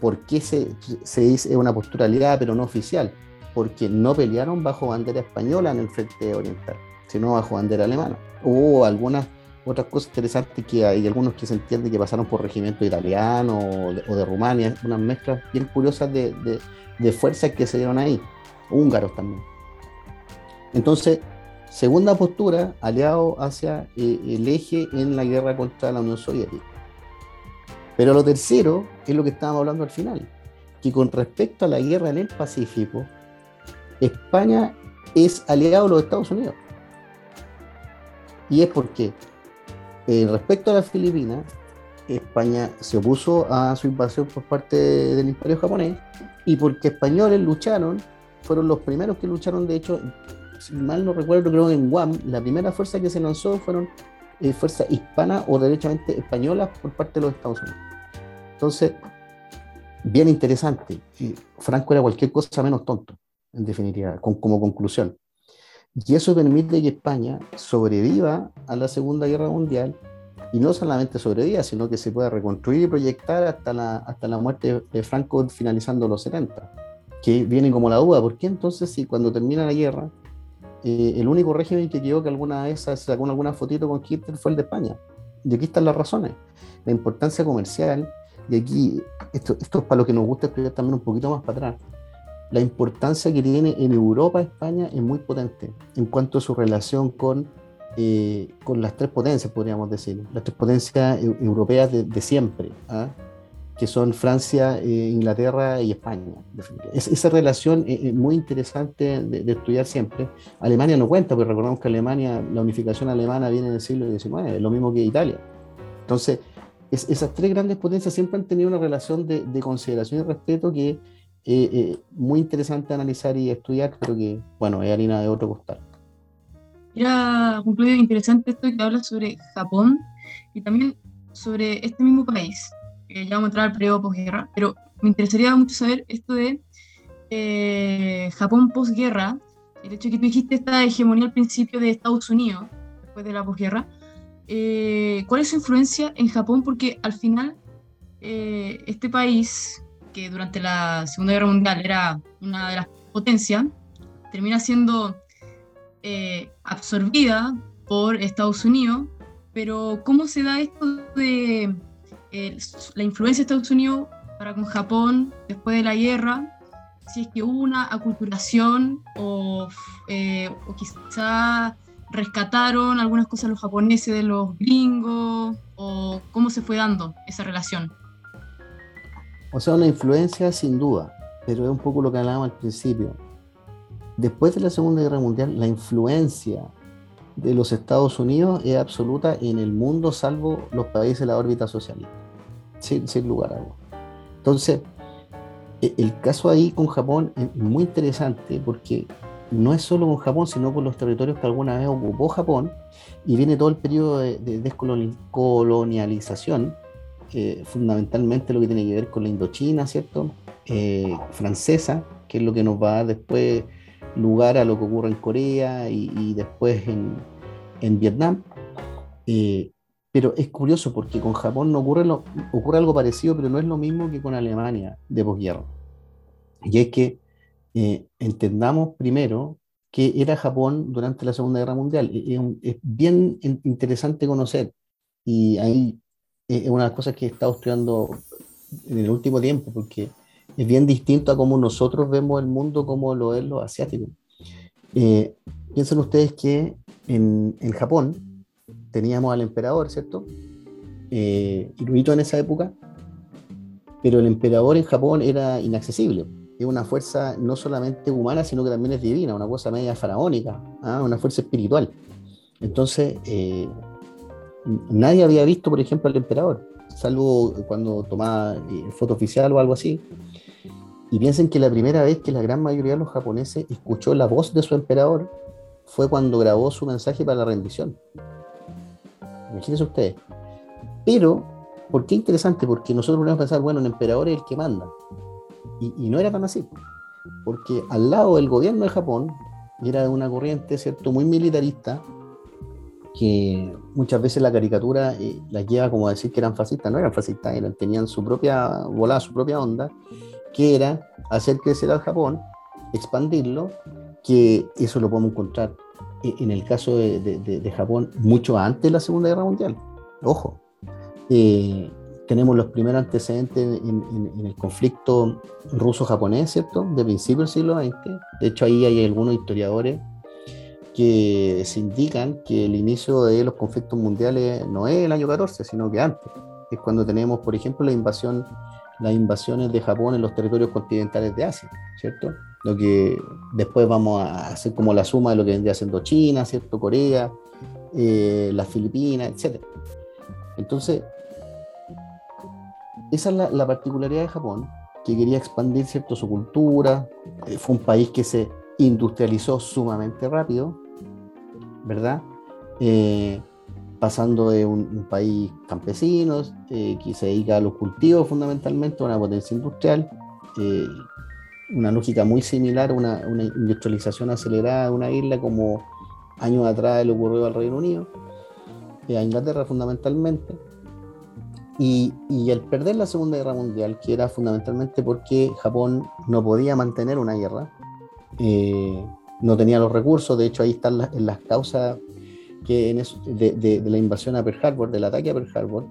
¿Por qué se, se dice una postura aliada pero no oficial? Porque no pelearon bajo bandera española en el frente oriental, sino bajo bandera alemana. Hubo algunas otras cosas interesantes que hay algunos que se entiende que pasaron por regimiento italiano o de, Rumania, unas mezclas bien curiosas de, fuerzas que se dieron ahí, húngaros también. Entonces, segunda postura, aliado hacia eh, el eje en la guerra contra la Unión Soviética. Pero lo tercero es lo que estábamos hablando al final, que con respecto a la guerra en el Pacífico, España es aliado de los Estados Unidos. Y es porque eh, respecto a las Filipinas, España se opuso a su invasión por parte del Imperio japonés y porque españoles lucharon, fueron los primeros que lucharon, de hecho, si mal no recuerdo, creo que en Guam, la primera fuerza que se lanzó fueron eh, fuerzas hispanas o derechamente españolas por parte de los Estados Unidos. Entonces, bien interesante. Franco era cualquier cosa menos tonto, en definitiva, con, como conclusión. Y eso permite que España sobreviva a la Segunda Guerra Mundial y no solamente sobreviva, sino que se pueda reconstruir y proyectar hasta la, hasta la muerte de Franco finalizando los 70. Que viene como la duda, ¿por qué entonces si cuando termina la guerra, eh, el único régimen que quedó que alguna vez sacó alguna fotito con Hitler fue el de España? Y aquí están las razones. La importancia comercial, y aquí, esto, esto es para lo que nos gusta estudiar también un poquito más para atrás la importancia que tiene en Europa España es muy potente en cuanto a su relación con, eh, con las tres potencias, podríamos decir, las tres potencias europeas de, de siempre, ¿ah? que son Francia, eh, Inglaterra y España. Es, esa relación es, muy interesante de, de, estudiar siempre. Alemania no cuenta, porque recordamos que Alemania, la unificación alemana viene en el siglo XIX, lo mismo que Italia. Entonces, es, esas tres grandes potencias siempre han tenido una relación de, de consideración y respeto que eh, eh, muy interesante analizar y estudiar, pero que, bueno, es harina de otro costal. Era concluido interesante esto que habla sobre Japón y también sobre este mismo país, que ya vamos a entrar al periodo posguerra, pero me interesaría mucho saber esto de eh, Japón posguerra, el hecho de que tú dijiste esta hegemonía al principio de Estados Unidos, después de la posguerra, eh, ¿cuál es su influencia en Japón? Porque al final eh, este país que durante la Segunda Guerra Mundial era una de las potencias, termina siendo eh, absorbida por Estados Unidos, pero ¿cómo se da esto de eh, la influencia de Estados Unidos para con Japón después de la guerra? Si es que hubo una aculturación o, eh, o quizá rescataron algunas cosas los japoneses de los gringos, o cómo se fue dando esa relación. O sea, una influencia sin duda, pero es un poco lo que hablábamos al principio. Después de la Segunda Guerra Mundial, la influencia de los Estados Unidos es absoluta en el mundo, salvo los países de la órbita socialista, sin, sin lugar a dudas. Entonces, e, el caso ahí con Japón es muy interesante porque no es solo con Japón, sino con los territorios que alguna vez ocupó Japón y viene todo el periodo de, de descolonialización fundamentalmente lo que tiene que ver con la Indochina, ¿cierto? Eh, francesa, que es lo que nos va a después lugar a lo que ocurre en Corea y, después en, en Vietnam. Eh, pero es curioso porque con Japón no ocurre, lo, ocurre algo parecido, pero no es lo mismo que con Alemania de posguerra. Y es que eh, entendamos primero qué era Japón durante la Segunda Guerra Mundial. Es, es bien interesante conocer, y ahí es una de las cosas que he estado estudiando en el último tiempo, porque es bien distinto a cómo nosotros vemos el mundo como lo es los asiáticos. Eh, piensen ustedes que en, en, Japón teníamos al emperador, ¿cierto? Eh, en esa época, pero el emperador en Japón era inaccesible. Es una fuerza no solamente humana, sino que también es divina, una cosa media faraónica, ¿ah? una fuerza espiritual. Entonces, eh, nadie había visto, por ejemplo, al emperador, salvo cuando tomaba eh, foto oficial o algo así. Y piensen que la primera vez que la gran mayoría de los japoneses escuchó la voz de su emperador fue cuando grabó su mensaje para la rendición. Imagínense ustedes. Pero, ¿por qué interesante? Porque nosotros podemos pensar, bueno, el emperador es el que manda. Y, no era tan así. Porque al lado del gobierno de Japón, era una corriente, ¿cierto?, muy militarista, que muchas veces la caricatura eh, las lleva como a decir que eran fascistas, no eran fascistas, tenían su propia volada, su propia onda, que era hacer crecer al Japón, expandirlo, que eso lo podemos encontrar eh, en el caso de, Japón mucho antes de la Segunda Guerra Mundial. Ojo, eh, tenemos los primeros antecedentes en, el conflicto ruso-japonés, ¿cierto? De principios del siglo XX. De hecho, ahí hay algunos historiadores que se indican que el inicio de los conflictos mundiales no es el año 14, sino que antes. Es cuando tenemos, por ejemplo, la invasión, las invasiones de Japón en los territorios continentales de Asia, ¿cierto? Lo que después vamos a hacer como la suma de lo que vendría siendo China, ¿cierto? Corea, eh, las Filipinas, etc. Entonces, esa es la, la, particularidad de Japón, que quería expandir ¿cierto? su cultura. Eh, fue un país que se industrializó sumamente rápido, ¿verdad? Eh, pasando de un, país campesino eh, que se dedica a los cultivos fundamentalmente, a una potencia industrial, eh, una lógica muy similar, una, una, industrialización acelerada de una isla como años atrás le ocurrió al Reino Unido, a Inglaterra fundamentalmente. Y, y, al perder la Segunda Guerra Mundial, que era fundamentalmente porque Japón no podía mantener una guerra, eh, no tenía los recursos, de hecho ahí están las, las causas que en de, la invasión a Pearl Harbor, del ataque a Pearl Harbor,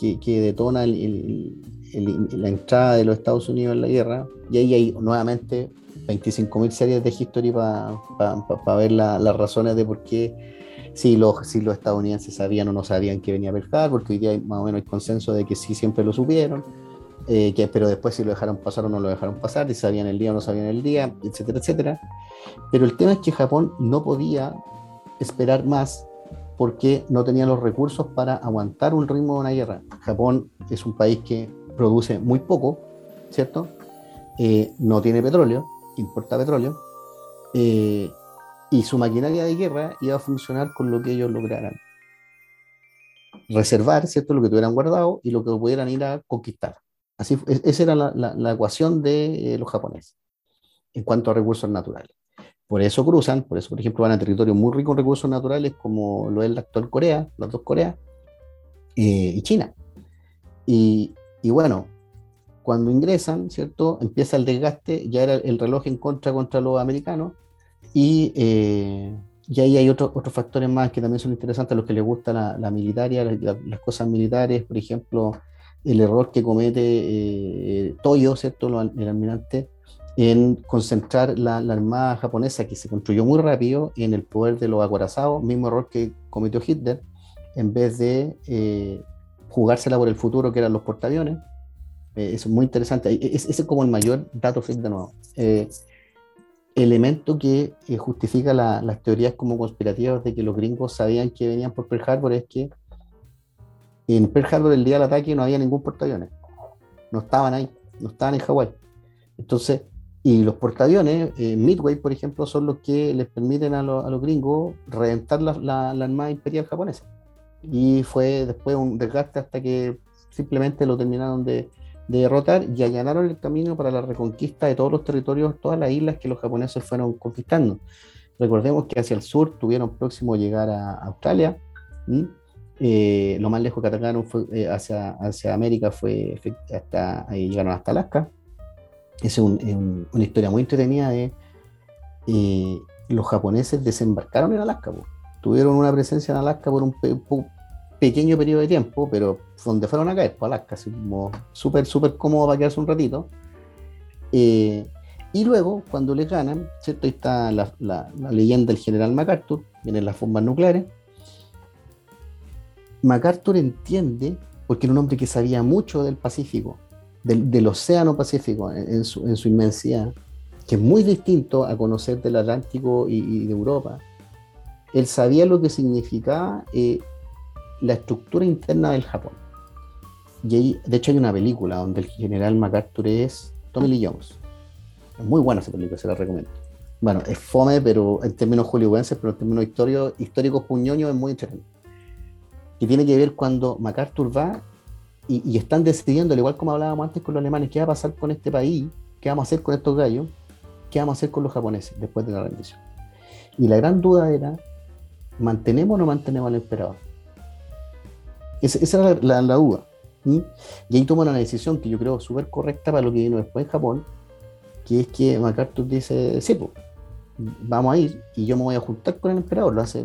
que, que detona la entrada de los Estados Unidos en la guerra, y ahí hay nuevamente 25.000 series de History para ver las razones de por qué si los, si los estadounidenses sabían o no sabían que venía Pearl Harbor, porque hoy día hay más o menos el consenso de que sí siempre lo supieron eh, que, pero después si lo dejaron pasar o no lo dejaron pasar, si sabían el día o no sabían el día, etcétera, etcétera. Pero el tema es que Japón no podía esperar más porque no tenía los recursos para aguantar un ritmo de una guerra. Japón es un país que produce muy poco, ¿cierto? Eh, no tiene petróleo, importa petróleo, eh, y su maquinaria de guerra iba a funcionar con lo que ellos lograran. Reservar, ¿cierto? Lo que tuvieran guardado y lo que pudieran ir a conquistar. Así, esa era la, ecuación de eh, los japoneses en cuanto a recursos naturales. Por eso cruzan, por eso, por ejemplo, van a territorios muy ricos en recursos naturales como lo es la actual Corea, las dos Coreas, eh, y China. Y, bueno, cuando ingresan, ¿cierto? Empieza el desgaste, ya era el reloj en contra contra los americanos, y, eh, ahí hay otros otros factores más que también son interesantes, a los que les gusta la, la militaria, las cosas militares, por ejemplo, el error que comete eh, Toyo, ¿cierto? el almirante, en concentrar la, armada japonesa que se construyó muy rápido en el poder de los acorazados, mismo error que cometió Hitler, en vez de eh, jugársela por el futuro, que eran los portaaviones. Eh, eso es muy interesante. Ese es, como el mayor dato de nuevo. Elemento que justifica las teorías como conspirativas de que los gringos sabían que venían por Pearl Harbor es que en Pearl Harbor el día del ataque no había ningún portaaviones. No estaban ahí, no estaban en Hawái. Entonces, y los portaaviones, eh, Midway, por ejemplo, son los que les permiten a, los gringos reventar la, la, Armada Imperial japonesa. Y fue después un desgaste hasta que simplemente lo terminaron de, derrotar y allanaron el camino para la reconquista de todos los territorios, todas las islas que los japoneses fueron conquistando. Recordemos que hacia el sur tuvieron próximo llegar a Australia, eh, lo más lejos que atacaron fue, eh, hacia, hacia América fue hasta ahí llegaron hasta Alaska. Es una historia muy entretenida de eh, los japoneses desembarcaron en Alaska. Tuvieron una presencia en Alaska por un pequeño periodo de tiempo, pero donde fueron a caer, por Alaska, así súper, súper cómodo para quedarse un ratito. y luego, cuando les ganan, ¿cierto? Ahí está la, la leyenda del general MacArthur, vienen las bombas nucleares MacArthur entiende, porque era un hombre que sabía mucho del Pacífico, del, Océano Pacífico en, su, inmensidad, que es muy distinto a conocer del Atlántico y, de Europa. Él sabía lo que significaba eh, la estructura interna del Japón. Y de hecho hay una película donde el general MacArthur es Tommy Lee Jones. Es muy buena esa película, se la recomiendo. Bueno, es fome, pero en términos hollywoodenses, pero en términos históricos, históricos puñoños es muy entretenido que tiene que ver cuando MacArthur va y, están decidiendo, al igual como hablábamos antes con los alemanes, qué va a pasar con este país, qué vamos a hacer con estos gallos, qué vamos a hacer con los japoneses después de la rendición. Y la gran duda era ¿mantenemos o no mantenemos al emperador? Esa, era la, duda. Y ahí toman una decisión que yo creo súper correcta para lo que vino después en Japón, que es que MacArthur dice, sí, vamos a ir y yo me voy a juntar con el emperador, lo, hace,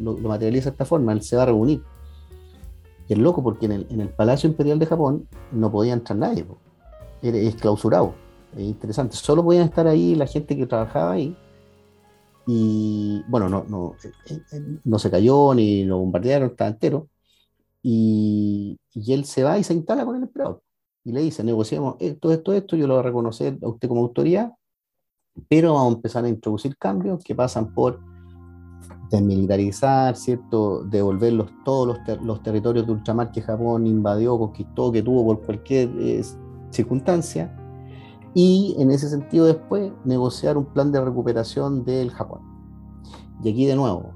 lo, materializa de esta forma, él se va a reunir. Y es loco porque en el, Palacio Imperial de Japón no podía entrar nadie, es clausurado, es interesante, solo podían estar ahí la gente que trabajaba ahí. Y bueno, no, no, eh, eh, no se cayó ni lo bombardearon, estaba entero. Y, él se va y se instala con el emperador. Y le dice, negociamos esto, esto, esto, yo lo voy a reconocer a usted como autoridad, pero vamos a empezar a introducir cambios que pasan por desmilitarizar, ¿cierto? Devolver todos los, los, territorios de ultramar que Japón invadió, conquistó, que tuvo por cualquier eh, circunstancia, y en ese sentido después negociar un plan de recuperación del Japón. Y aquí de nuevo,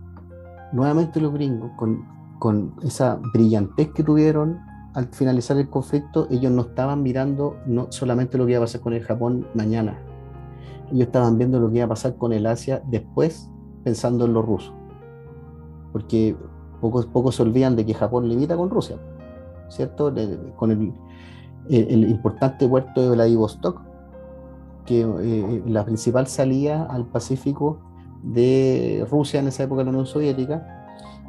nuevamente los gringos, con, con esa brillantez que tuvieron al finalizar el conflicto, ellos no estaban mirando no solamente lo que iba a pasar con el Japón mañana, ellos estaban viendo lo que iba a pasar con el Asia después, pensando en los rusos. Porque pocos, pocos se olvidan de que Japón limita con Rusia, ¿cierto? Con el, importante puerto de Vladivostok, que eh, la principal salida al Pacífico de Rusia en esa época de la Unión Soviética,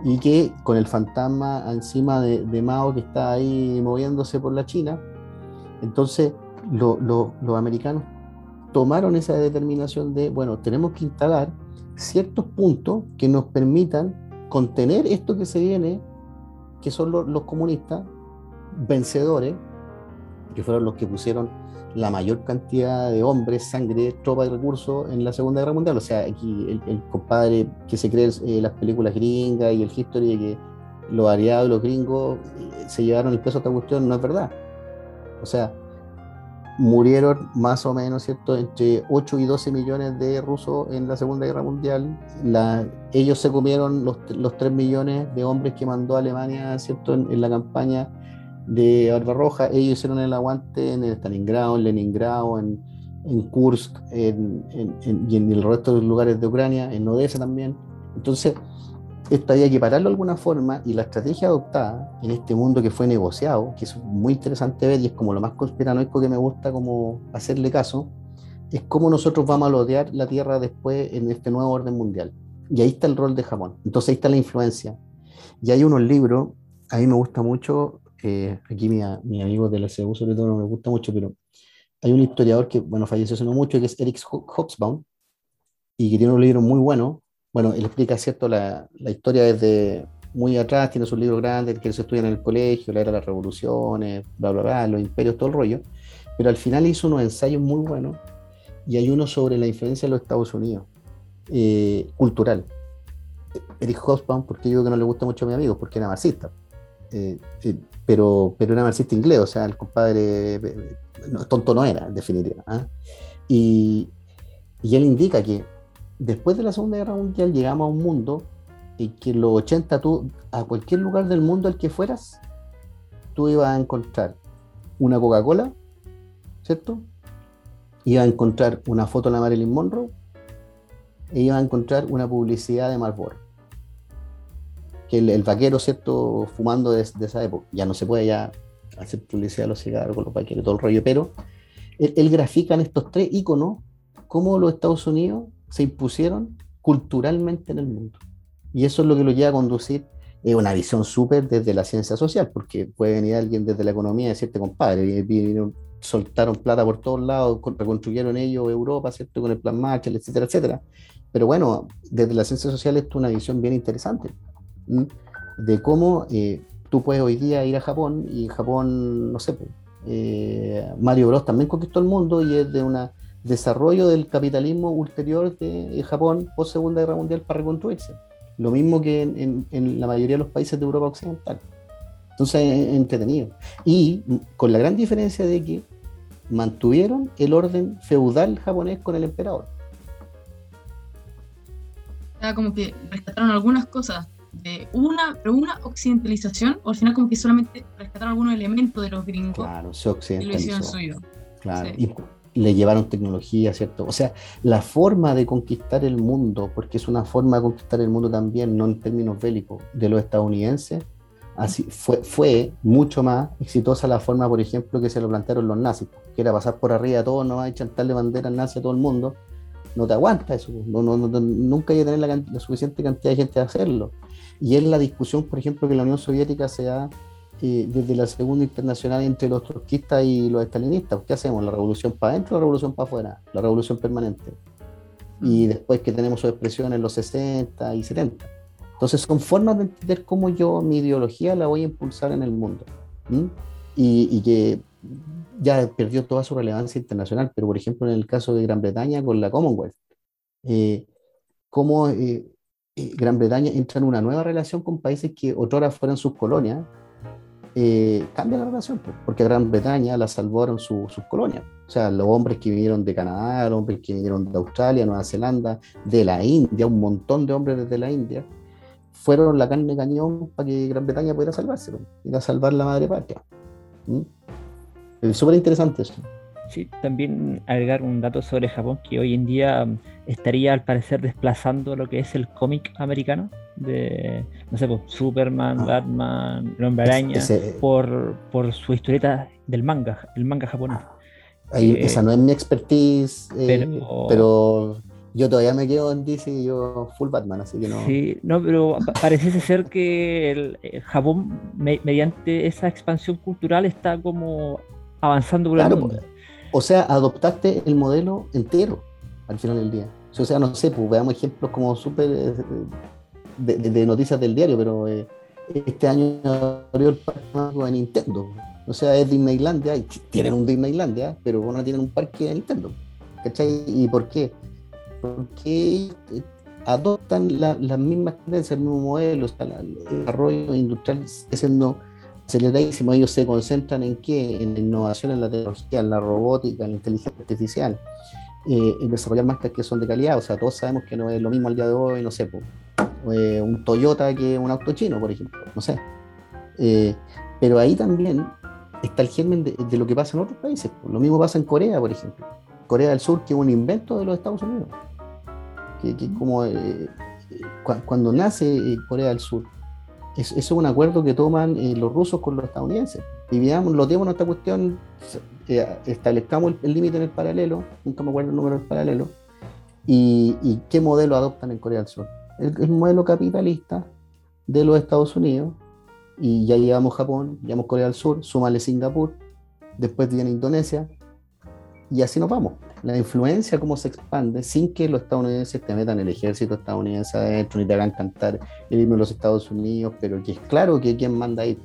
y que con el fantasma encima de, Mao que está ahí moviéndose por la China, entonces los americanos tomaron esa determinación de, bueno, tenemos que instalar ciertos puntos que nos permitan contener esto que se viene, que son los, comunistas vencedores, que fueron los que pusieron la mayor cantidad de hombres, sangre, tropa y recursos en la Segunda Guerra Mundial. O sea, aquí el, compadre que se cree eh, las películas gringas y el history de que los aliados y los gringos eh, se llevaron el peso de esta cuestión, no es verdad. O sea, murieron más o menos, ¿cierto?, entre 8 y 12 millones de rusos en la Segunda Guerra Mundial. ellos se comieron los, los 3 millones de hombres que mandó Alemania, ¿cierto?, en, la campaña de Barbarroja. Ellos hicieron el aguante en Stalingrado, en Leningrado, en, en Kursk y en el resto de los lugares de Ucrania, en Odessa también. Entonces, esto había que pararlo de alguna forma y la estrategia adoptada en este mundo que fue negociado, que es muy interesante ver y es como lo más conspiranoico que me gusta como hacerle caso, es cómo nosotros vamos a lodear la Tierra después en este nuevo orden mundial. Y ahí está el rol de Japón. Entonces ahí está la influencia. Y hay unos libros, a mí me gusta mucho, eh, aquí mi, mi amigo de la CEU sobre todo no me gusta mucho, pero hay un historiador que, bueno, falleció hace no mucho, que es Eric Hobsbawm, y que tiene un libro muy bueno, bueno, él explica, ¿cierto?, la, historia desde muy atrás, tiene sus libros grandes que se estudian en el colegio, la era las revoluciones, bla, bla, bla, los imperios, todo el rollo, pero al final hizo unos ensayos muy buenos y hay uno sobre la influencia de los Estados Unidos, eh, cultural. Eric Hobsbawm, porque yo digo que no le gusta mucho a mi amigo, porque era marxista, eh, eh, pero, pero era marxista inglés, o sea, el compadre tonto no era, en definitiva. ¿ah? Y, y él indica que después de la Segunda Guerra Mundial llegamos a un mundo en que en los 80 tú, a cualquier lugar del mundo al que fueras, tú ibas a encontrar una Coca-Cola, ¿cierto? Ibas a encontrar una foto de la Marilyn Monroe e ibas a encontrar una publicidad de Marlboro. Que el, vaquero, ¿cierto? Fumando desde esa época. Ya no se puede ya hacer publicidad de los cigarros con los vaqueros, todo el rollo, pero él, grafica en estos tres iconos cómo los Estados Unidos se impusieron culturalmente en el mundo. Y eso es lo que lo lleva a conducir es una visión súper desde la ciencia social, porque puede venir alguien desde la economía y decirte, compadre, soltaron plata por todos lados, reconstruyeron ellos Europa, ¿cierto? Con el plan Marshall, etcétera, etcétera. Pero bueno, desde la ciencia social es una visión bien interesante de cómo eh, tú puedes hoy día ir a Japón y en Japón, no sé, eh, Mario Bros también conquistó el mundo y es de una desarrollo del capitalismo ulterior de Japón post Segunda Guerra Mundial para reconstruirse. Lo mismo que en, la mayoría de los países de Europa Occidental. Entonces es entretenido. Y con la gran diferencia de que mantuvieron el orden feudal japonés con el emperador. Era como que rescataron algunas cosas de una, pero una occidentalización, o al final como que solamente rescataron algunos elementos de los gringos claro, se occidentalizó. y lo hicieron suyo. Claro. le llevaron tecnología, ¿cierto? O sea, la forma de conquistar el mundo, porque es una forma de conquistar el mundo también, no en términos bélicos, de los estadounidenses, así fue, fue mucho más exitosa la forma, por ejemplo, que se lo plantearon los nazis, que era pasar por arriba a todos, no hay chantarle banderas nazis a todo el mundo, no te aguanta eso, no, no, nunca hay que tener la, la, suficiente cantidad de gente a hacerlo. Y es la discusión, por ejemplo, que la Unión Soviética se da desde la Segunda Internacional entre los trotskistas y los estalinistas. ¿Qué hacemos? ¿La revolución para adentro o la revolución para afuera? La revolución permanente. Y mm. después que tenemos su expresión en los 60 y 70. Entonces son formas de entender cómo yo mi ideología la voy a impulsar en el mundo. Y, que ya perdió toda su relevancia internacional, pero por ejemplo en el caso de Gran Bretaña con la Commonwealth, eh, cómo eh, eh, Gran Bretaña entra en una nueva relación con países que otrora fueran sus colonias eh, cambia la relación, porque Gran Bretaña la salvaron sus colonias. O sea, los hombres que vinieron de Canadá, los hombres que vinieron de Australia, Nueva Zelanda, de la India, un montón de hombres desde la India, fueron la carne de cañón para que Gran Bretaña pudiera salvarse, ir a salvar la madre patria. ¿Mm? Es súper interesante eso. Sí, también agregar un dato sobre Japón que hoy en día estaría al parecer desplazando lo que es el cómic americano de, no sé, pues, Superman, ah. Batman, el hombre araña, por, por su historieta del manga, el manga japonés. Ahí, eh, esa no es mi expertise, eh, pero, yo todavía me quedo en DC y yo full Batman, así que no. Sí, no, pero pareciese ser que el, eh, Japón, mediante esa expansión cultural, está como avanzando por el mundo. Pues, o sea, adoptaste el modelo entero al final del día. O sea, no sé, pues veamos ejemplos como súper de, noticias del diario, pero eh, este año abrió el parque de Nintendo. O sea, es Disneylandia, y tienen un Disneylandia, pero no tienen un parque de Nintendo. ¿Cachai? ¿Y por qué? Porque eh, adoptan las mismas tendencias, el mismo modelo, el desarrollo industrial es siendo aceleradísimo. Ellos se concentran en qué? En la innovación, en la tecnología, en la robótica, en la inteligencia artificial, eh, en desarrollar marcas que son de calidad. O sea, todos sabemos que no es lo mismo al día de hoy, no sé, eh, un Toyota que un auto chino, por ejemplo, no sé. Eh, pero ahí también está el germen de, lo que pasa en otros países. Lo mismo pasa en Corea, por ejemplo. Corea del Sur, que es un invento de los Estados Unidos. Que, como eh, cuando nace Corea del Sur, eso es un acuerdo que toman los rusos con los estadounidenses. Y lo tenemos en esta cuestión, establezcamos el límite en el paralelo, nunca me acuerdo el número del paralelo, y, y qué modelo adoptan en Corea del Sur el, modelo capitalista de los Estados Unidos, y ya llevamos Japón, llevamos Corea del Sur, súmale Singapur, después viene Indonesia, y así nos vamos. La influencia, cómo se expande, sin que los estadounidenses te metan el ejército estadounidense adentro, ni te hagan cantar el himno de los Estados Unidos, pero que es claro que quien manda ahí.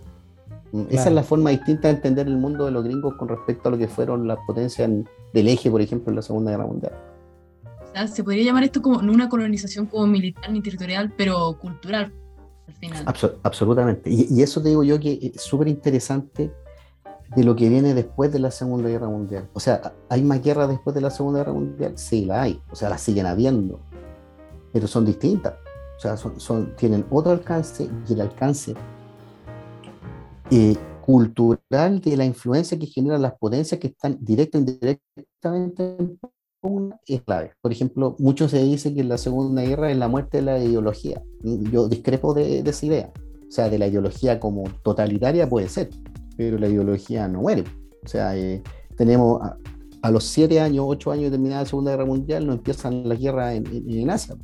Esa es la forma distinta de entender el mundo de los gringos con respecto a lo que fueron las potencias del eje, por ejemplo, en la Segunda Guerra Mundial se podría llamar esto como no una colonización como militar ni territorial, pero cultural al final. absolutamente. Y, eso te digo yo que es súper interesante de lo que viene después de la Segunda Guerra Mundial. O sea, ¿hay más guerras después de la Segunda Guerra Mundial? Sí, la hay. O sea, las siguen habiendo. Pero son distintas. O sea, son, tienen otro alcance y el alcance eh, cultural de la influencia que generan las potencias que están directa o indirectamente es clave. Por ejemplo, mucho se dice que la Segunda Guerra es la muerte de la ideología. Yo discrepo de, esa idea. O sea, de la ideología como totalitaria puede ser, pero la ideología no muere. O sea, eh, tenemos a, los siete años, ocho años de terminada la Segunda Guerra Mundial, no empiezan las guerras en, en, Asia.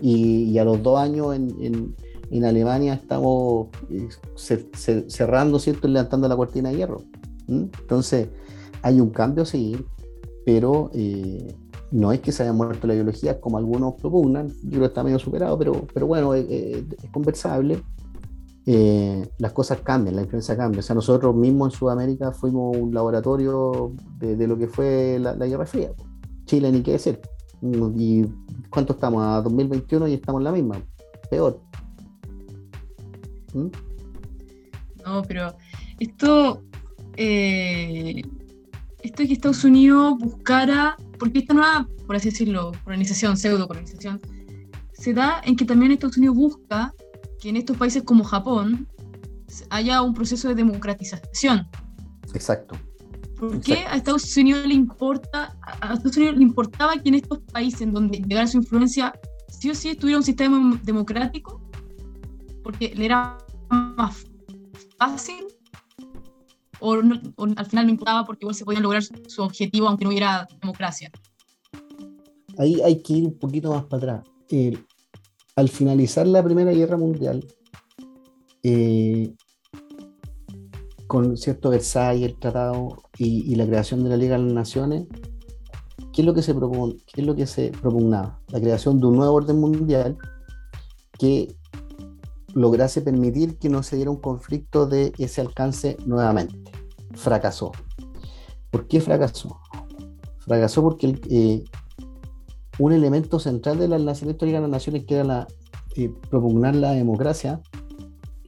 Y, a los dos años en, en Alemania estamos eh, cerrando, ¿cierto? levantando la cortina de hierro. Entonces, hay un cambio, sí, pero eh, no es que se haya muerto la biología como algunos propugnan, yo creo que está medio superado, pero, pero bueno, eh, eh, es conversable. las cosas cambian, la influencia cambia. O sea, nosotros mismos en Sudamérica fuimos un laboratorio de, lo que fue la, Guerra Fría. Chile, ni qué decir. ¿Y cuánto estamos? A 2021 y estamos en la misma. Peor. ¿Mm? No, pero esto esto de que Estados Unidos buscara, porque esta nueva, por así decirlo, colonización, pseudo colonización, se da en que también Estados Unidos busca que en estos países como Japón haya un proceso de democratización. Exacto. ¿Por qué a Estados Unidos le importa a Estados Unidos le importaba que en estos países en donde llegara su influencia, sí o sí estuviera un sistema democrático, porque le era más fácil, o, al final no importaba porque igual se podían lograr su objetivo aunque no hubiera democracia. Ahí hay que ir un poquito más para atrás. al finalizar la Primera Guerra Mundial, eh, con cierto Versailles, el tratado y, la creación de la Liga de las Naciones, ¿qué es lo que se, qué es lo que se propugnaba? La creación de un nuevo orden mundial que lograse permitir que no se diera un conflicto de ese alcance nuevamente. Fracasó. ¿Por qué fracasó? Fracasó porque eh, un elemento central de la Nación Histórica de las Naciones, que era la, eh, propugnar la democracia,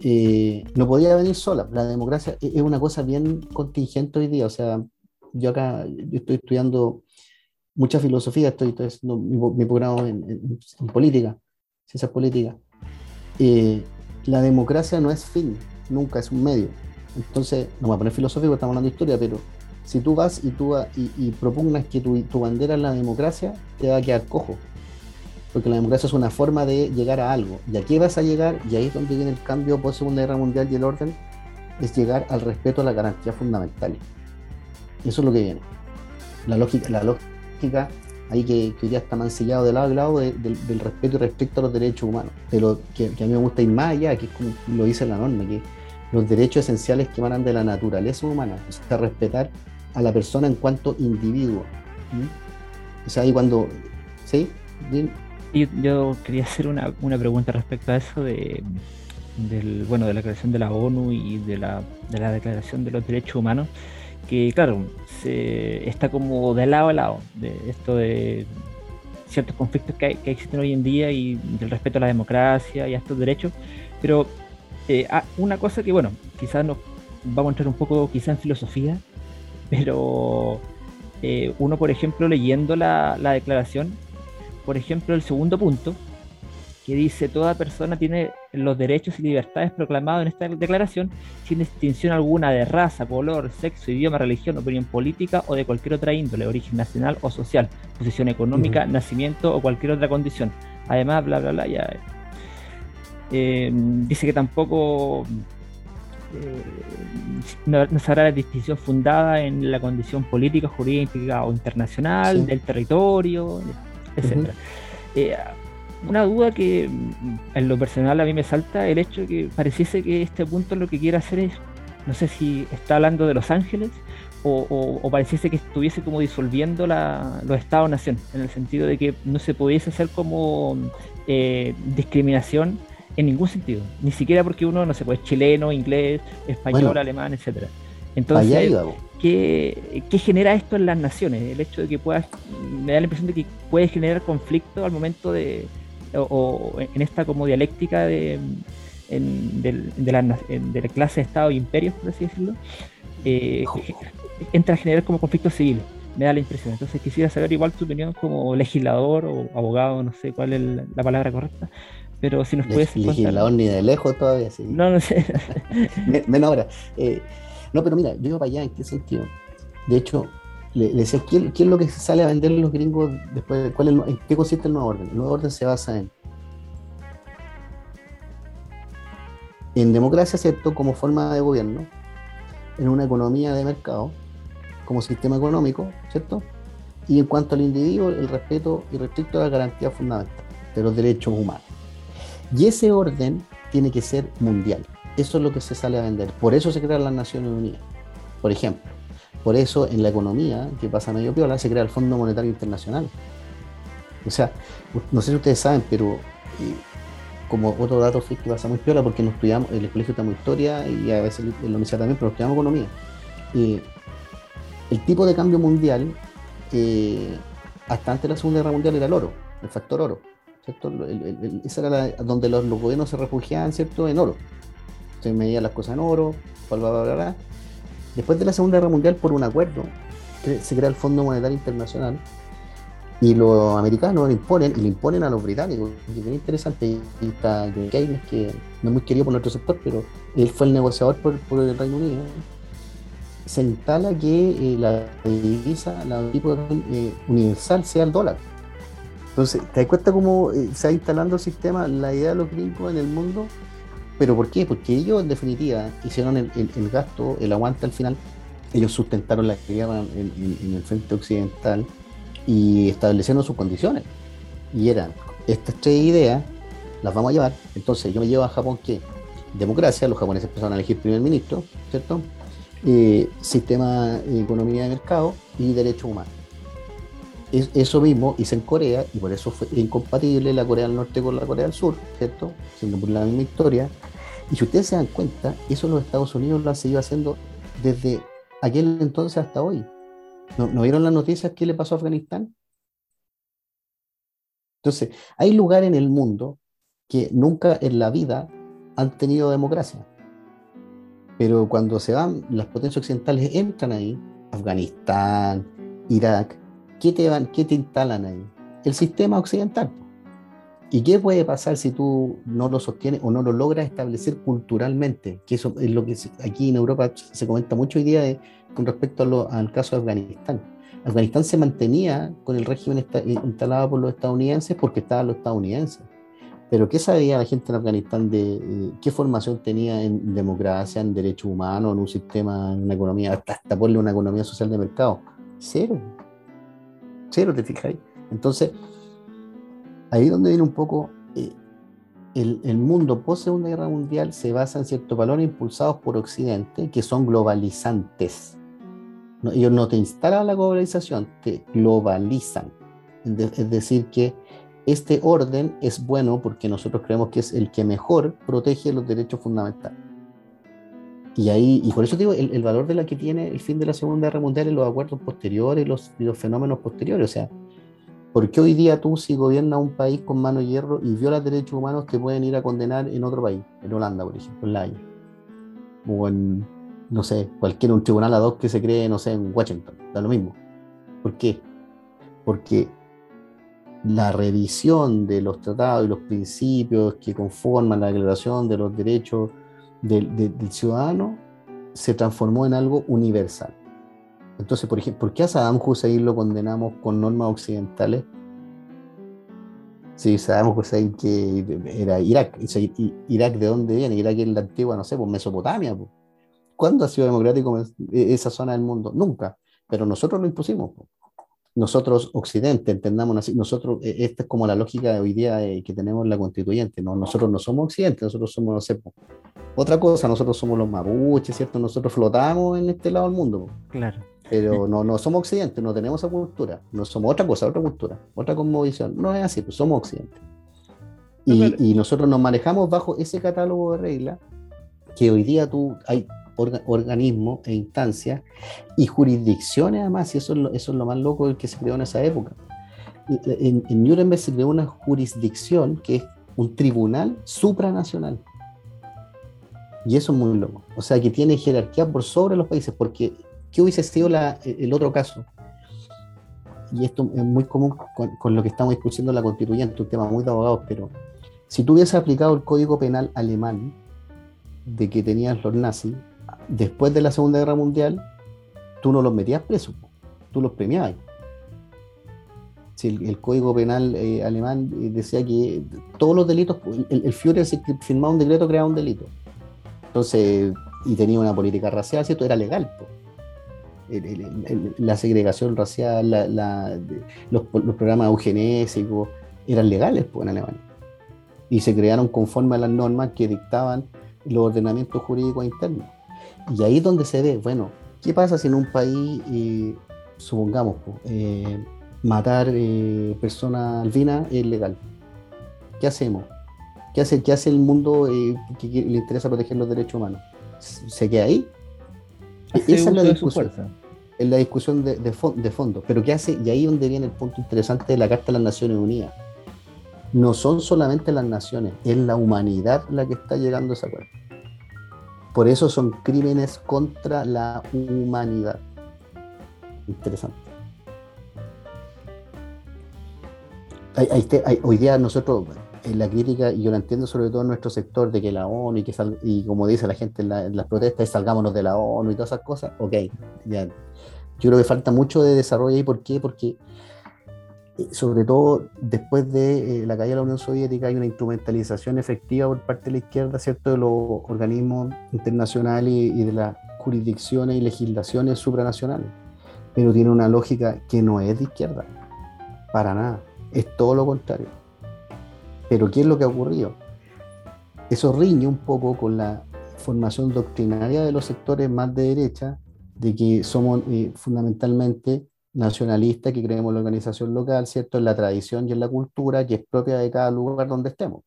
eh, no podía venir sola. La democracia e-, es una cosa bien contingente hoy día. O sea, yo acá estoy estudiando mucha filosofía, estoy, estoy haciendo mi, programa en, política, ciencias políticas. La democracia no es fin, nunca es un medio. Entonces, no voy a poner filosófico, estamos hablando de historia, pero si tú vas y, tú, y, y propugnas que tu, bandera es la democracia, te va a quedar cojo porque la democracia es una forma de llegar a algo. ¿Y a qué vas a llegar? Y ahí es donde viene el cambio post Segunda Guerra Mundial y el orden, es llegar al respeto a las garantías fundamentales. Eso es lo que viene. La lógica, la lógica ahí que, que hoy día está mancillado de lado a lado del respeto y respecto a los derechos humanos. Pero que, que, a mí me gusta ir más allá, que es como lo dice la norma, que los derechos esenciales que emanan de la naturaleza humana, o sea, respetar a la persona en cuanto individuo. O sea, ahí cuando, ¿sí? yo quería hacer una, una, pregunta respecto a eso de, del, bueno, de la creación de la ONU y de la, de la Declaración de los Derechos Humanos, que claro, se, está como de lado a lado, de esto de ciertos conflictos que, que existen hoy en día y del respeto a la democracia y a estos derechos, pero eh, ah, una cosa que, bueno, quizás nos vamos a entrar un poco quizás en filosofía, pero eh, uno, por ejemplo, leyendo la declaración, por ejemplo, el segundo punto, que dice toda persona tiene los derechos y libertades proclamados en esta declaración sin distinción alguna de raza, color, sexo, idioma, religión, opinión política o de cualquier otra índole, origen nacional o social, posición económica, nacimiento o cualquier otra condición. Además, bla, bla, bla, ya. Eh, dice que tampoco eh, no, se hará la distinción fundada en la condición política, jurídica o internacional, del territorio, etc. Eh, una duda que mm, en lo personal a mí me salta el hecho de que pareciese que este punto lo que quiere hacer es, no sé si está hablando de Los Ángeles o, pareciese que estuviese como disolviendo los Estados-nación, en el sentido de que no se pudiese hacer como eh, discriminación en ningún sentido, ni siquiera porque uno, no sé, pues chileno, inglés, español, alemán, etcétera. Entonces, ¿qué, genera esto en las naciones? El hecho de que puedas, me da la impresión de que puede generar conflicto al momento de, o, en esta como dialéctica de, de, la, clase de Estado y imperios, por así decirlo, eh, entra a generar como conflictos civiles, me da la impresión. Entonces quisiera saber igual tu opinión como legislador o abogado, no sé cuál es la palabra correcta, pero si nos puedes... Legislador ni de lejos todavía, sí. No, no sé. Menos ahora. Eh, no, pero mira, yo iba para allá, ¿en qué sentido? De hecho, le, decía, ¿qué, es lo que sale a vender los gringos después? ¿cuál ¿En qué consiste el nuevo orden? El nuevo orden se basa en, en democracia, ¿cierto? Como forma de gobierno, en una economía de mercado, como sistema económico, ¿cierto? Y en cuanto al individuo, el respeto y respeto a la garantía fundamental de los derechos humanos. Y ese orden tiene que ser mundial. Eso es lo que se sale a vender. Por eso se crean las Naciones Unidas. Por ejemplo, por eso en la economía, que pasa medio piola, se crea el Fondo Monetario Internacional. O sea, no sé si ustedes saben, pero eh, como otro dato que pasa muy piola, porque no estudiamos, el colegio estamos historia y a veces en la universidad también, pero estudiamos economía. Eh, el tipo de cambio mundial, eh, hasta antes de la Segunda Guerra Mundial, era el oro, el factor oro. ¿cierto? esa era donde los, los, gobiernos se refugiaban, ¿cierto? En oro se medían las cosas en oro, bla, bla, bla, bla. Después de la Segunda Guerra Mundial, por un acuerdo, se crea el Fondo Monetario Internacional y los americanos le imponen, y le imponen a los británicos. Y es interesante. Y está Keynes, que no es muy querido por nuestro sector, pero él fue el negociador por, el Reino Unido. se instala que eh, la divisa, la tipo eh, universal sea el dólar. Entonces, ¿te das cuenta cómo eh, se va instalando el sistema, la idea de los gringos en el mundo? ¿Pero por qué? Porque ellos, en definitiva, hicieron el, gasto, el aguante al final. Ellos sustentaron la guerra en, en, el frente occidental y establecieron sus condiciones. Y eran estas tres ideas, las vamos a llevar. Entonces, yo me llevo a Japón que democracia, los japoneses empezaron a elegir primer ministro, ¿cierto? Eh, sistema de economía de mercado y derechos humanos. Es, eso mismo hice en Corea y por eso fue incompatible la Corea del Norte con la Corea del Sur, ¿cierto? Siendo por la misma historia. Y si ustedes se dan cuenta, eso los Estados Unidos lo han seguido haciendo desde aquel entonces hasta hoy. ¿No, ¿no vieron las noticias que le pasó a Afganistán? Entonces, hay lugares en el mundo que nunca en la vida han tenido democracia. Pero cuando se van, las potencias occidentales entran ahí, Afganistán, Irak, ¿qué te, van, qué te instalan ahí? El sistema occidental. ¿Y qué puede pasar si tú no lo sostienes o no lo logras establecer culturalmente? Que eso es lo que aquí en Europa se comenta mucho hoy día con respecto al caso de Afganistán. Afganistán se mantenía con el régimen instalado por los estadounidenses porque estaban los estadounidenses. Pero ¿qué sabía la gente en Afganistán de eh, qué formación tenía en democracia, en derechos humanos, en un sistema, en una economía, hasta, hasta ponerle una economía social de mercado? Cero. Cero, te fijáis. Entonces, ahí donde viene un poco eh, el, el, mundo post Segunda Guerra Mundial se basa en ciertos valores impulsados por Occidente que son globalizantes. ellos no te instalan la globalización, te globalizan. es decir, que este orden es bueno porque nosotros creemos que es el que mejor protege los derechos fundamentales. Y ahí, y por eso digo, el, valor de la que tiene el fin de la Segunda Guerra Mundial en los acuerdos posteriores los, y los fenómenos posteriores. O sea, ¿por qué hoy día tú, si gobiernas un país con mano de hierro y violas derechos humanos, te pueden ir a condenar en otro país? En Holanda, por ejemplo, en La Haya. O en, no sé, cualquier un tribunal ad hoc que se cree, no sé, en Washington. Da lo mismo. ¿Por qué? Porque la revisión de los tratados y los principios que conforman la declaración de los derechos del, ciudadano se transformó en algo universal. Entonces, por ejemplo, ¿por qué a Saddam Hussein lo condenamos con normas occidentales? Si Saddam Hussein que era Irak, Irak de dónde viene? Irak es la antigua, no sé, pues Mesopotamia. ¿Cuándo ha sido democrático esa zona del mundo? Nunca, pero nosotros lo impusimos nosotros, Occidente, entendamos así, nosotros, e, esta es como la lógica de hoy día que tenemos en la constituyente, ¿no? nosotros no somos Occidente, nosotros somos, no sé, otra cosa, nosotros somos los mapuches, ¿cierto? Nosotros flotamos en este lado del mundo. Claro. Pero no, no somos Occidente, no tenemos esa cultura, no somos otra cosa, otra cultura, otra cosmovisión, no es así, pues somos Occidente. Y, y nosotros nos manejamos bajo ese catálogo de reglas que hoy día tú, hay organismos e instancias y jurisdicciones además, y eso es lo, eso es lo más loco del que se creó en esa época. En, en Nuremberg se creó una jurisdicción que es un tribunal supranacional. Y eso es muy loco. O sea, que tiene jerarquía por sobre los países, porque ¿qué hubiese sido el otro caso? Y esto es muy común con, lo que estamos discutiendo la constituyente, un tema muy de abogados, pero si tú hubieses aplicado el código penal alemán de que tenían los nazis, después de la Segunda Guerra Mundial, tú no los metías presos, tú los premiabas. Si el, Código Penal eh, alemán eh, decía que todos los delitos, el, el Führer firmaba un decreto creaba un delito. Entonces, y tenía una política racial, ¿cierto? Era legal. La segregación racial, los, programas eugenésicos, eran legales en Alemania. Y se crearon conforme a las normas que dictaban los ordenamientos jurídicos internos. Y ahí es donde se ve, bueno, ¿qué pasa si en un país, eh, supongamos, eh, matar eh, personas albinas es legal? ¿Qué hacemos? ¿Qué hace, qué hace el mundo que, le interesa proteger los derechos humanos? ¿Se queda ahí? Esa es la discusión. Es la discusión de, fondo. Pero ¿qué hace? Y ahí donde viene el punto interesante de la Carta de las Naciones Unidas. No son solamente las naciones, es la humanidad la que está llegando a esa acuerdo. Por eso son crímenes contra la humanidad. Interesante. hoy día nosotros, en la crítica, y yo la entiendo sobre todo en nuestro sector, de que la ONU y, que y como dice la gente en, las protestas, salgámonos de la ONU y todas esas cosas, ok, ya. Yo creo que falta mucho de desarrollo ahí, ¿por qué? Porque eh, sobre todo después de eh, la caída de la Unión Soviética hay una instrumentalización efectiva por parte de la izquierda, ¿cierto?, de los organismos internacionales y de las jurisdicciones y legislaciones supranacionales, pero tiene una lógica que no es de izquierda, para nada, es todo lo contrario. Pero ¿qué es lo que ha ocurrido? Eso riñe un poco con la formación doctrinaria de los sectores más de derecha, de que somos eh, fundamentalmente nacionalistas, que creemos en la organización local, ¿cierto? En la tradición y en la cultura que es propia de cada lugar donde estemos.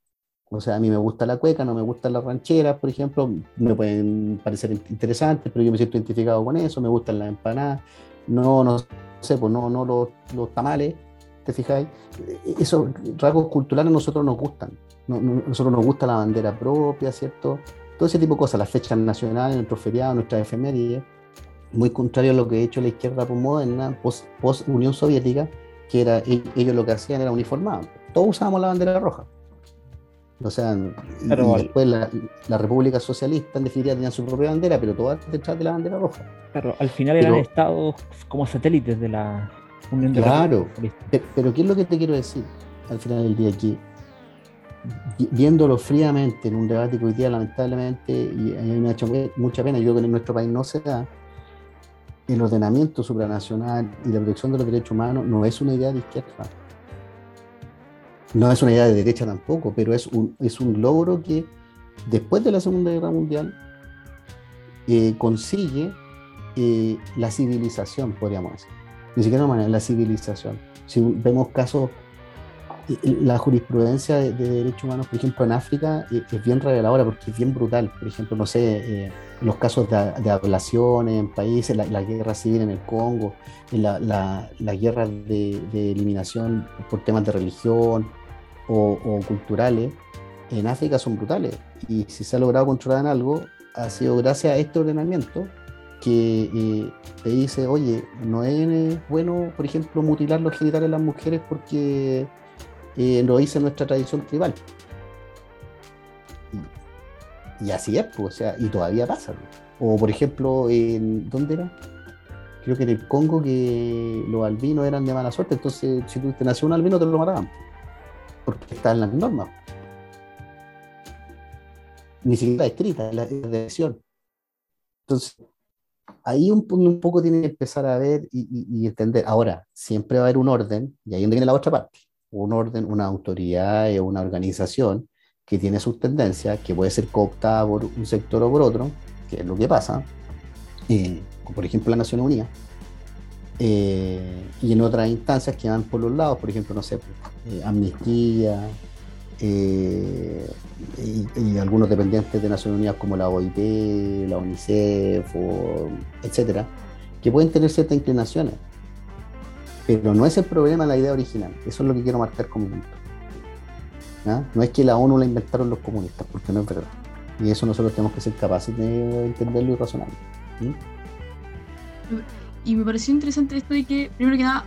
O sea, a mí me gusta la cueca, no me gustan las rancheras, por ejemplo, me pueden parecer interesantes, pero yo me siento identificado con eso, me gustan las empanadas, no, no sé, pues no, no los, los tamales, ¿te fijáis? Esos rasgos culturales a nosotros nos gustan. No, nosotros nos gusta la bandera propia, ¿cierto? Todo ese tipo de cosas, las fechas nacionales, nuestros feriados, nuestras efemérides, muy contrario a lo que ha hecho la izquierda postmoderna, post-Unión Soviética, que era, e, ellos lo que hacían era uniformado. Todos usábamos la bandera roja. O sea, y después la, la, República Socialista en definitiva tenía su propia bandera, pero todas detrás de la bandera roja. Claro, al final eran estados como satélites de la, Claro, pero ¿qué es lo que te quiero decir al final del día aquí? Viéndolo fríamente en un debate que hoy día lamentablemente, y a mí me ha hecho mucha pena, yo creo que en nuestro país no se da, el ordenamiento supranacional y la protección de los derechos humanos no es una idea de izquierda. No es una idea de derecha tampoco, pero es un, es un logro que después de la Segunda Guerra Mundial eh, consigue eh, la civilización, podríamos decir ni siquiera manera, la civilización. Si vemos casos, la jurisprudencia de, derechos humanos, por ejemplo, en África, eh, es bien reveladora porque es bien brutal. Por ejemplo, no sé, eh, los casos de, ablaciones en países, la, guerra civil en el Congo, la, la, guerra de, eliminación por temas de religión o, o culturales, en África son brutales. Y si se ha logrado controlar en algo, ha sido gracias a este ordenamiento que eh, te dice, oye, no es bueno, por ejemplo, mutilar los genitales de las mujeres porque eh, lo dice nuestra tradición tribal. Y, así es, pues, o sea, y todavía pasa. Pues. O por ejemplo, en, ¿dónde era? Creo que en el Congo que los albinos eran de mala suerte, entonces si tú te nació un albino te lo mataban. Porque está en las normas. Ni siquiera escrita, es la decisión. Entonces, ahí un, poco tiene que empezar a ver y, entender. Ahora, siempre va a haber un orden, y ahí donde viene la otra parte, un orden, una autoridad o una organización que tiene sus tendencias, que puede ser cooptada por un sector o por otro, que es lo que pasa, eh, por ejemplo la Nación Unida, eh, y en otras instancias que van por los lados, por ejemplo, no sé, eh, amnistía, eh, y, algunos dependientes de Naciones Unidas como la OIT, la UNICEF, etcétera, que pueden tener ciertas inclinaciones. Pero no es el problema la idea original. Eso es lo que quiero marcar como punto. No es que la ONU la inventaron los comunistas, porque no es verdad. Y eso nosotros tenemos que ser capaces de entenderlo y razonarlo. Y me pareció interesante esto de que, primero que nada,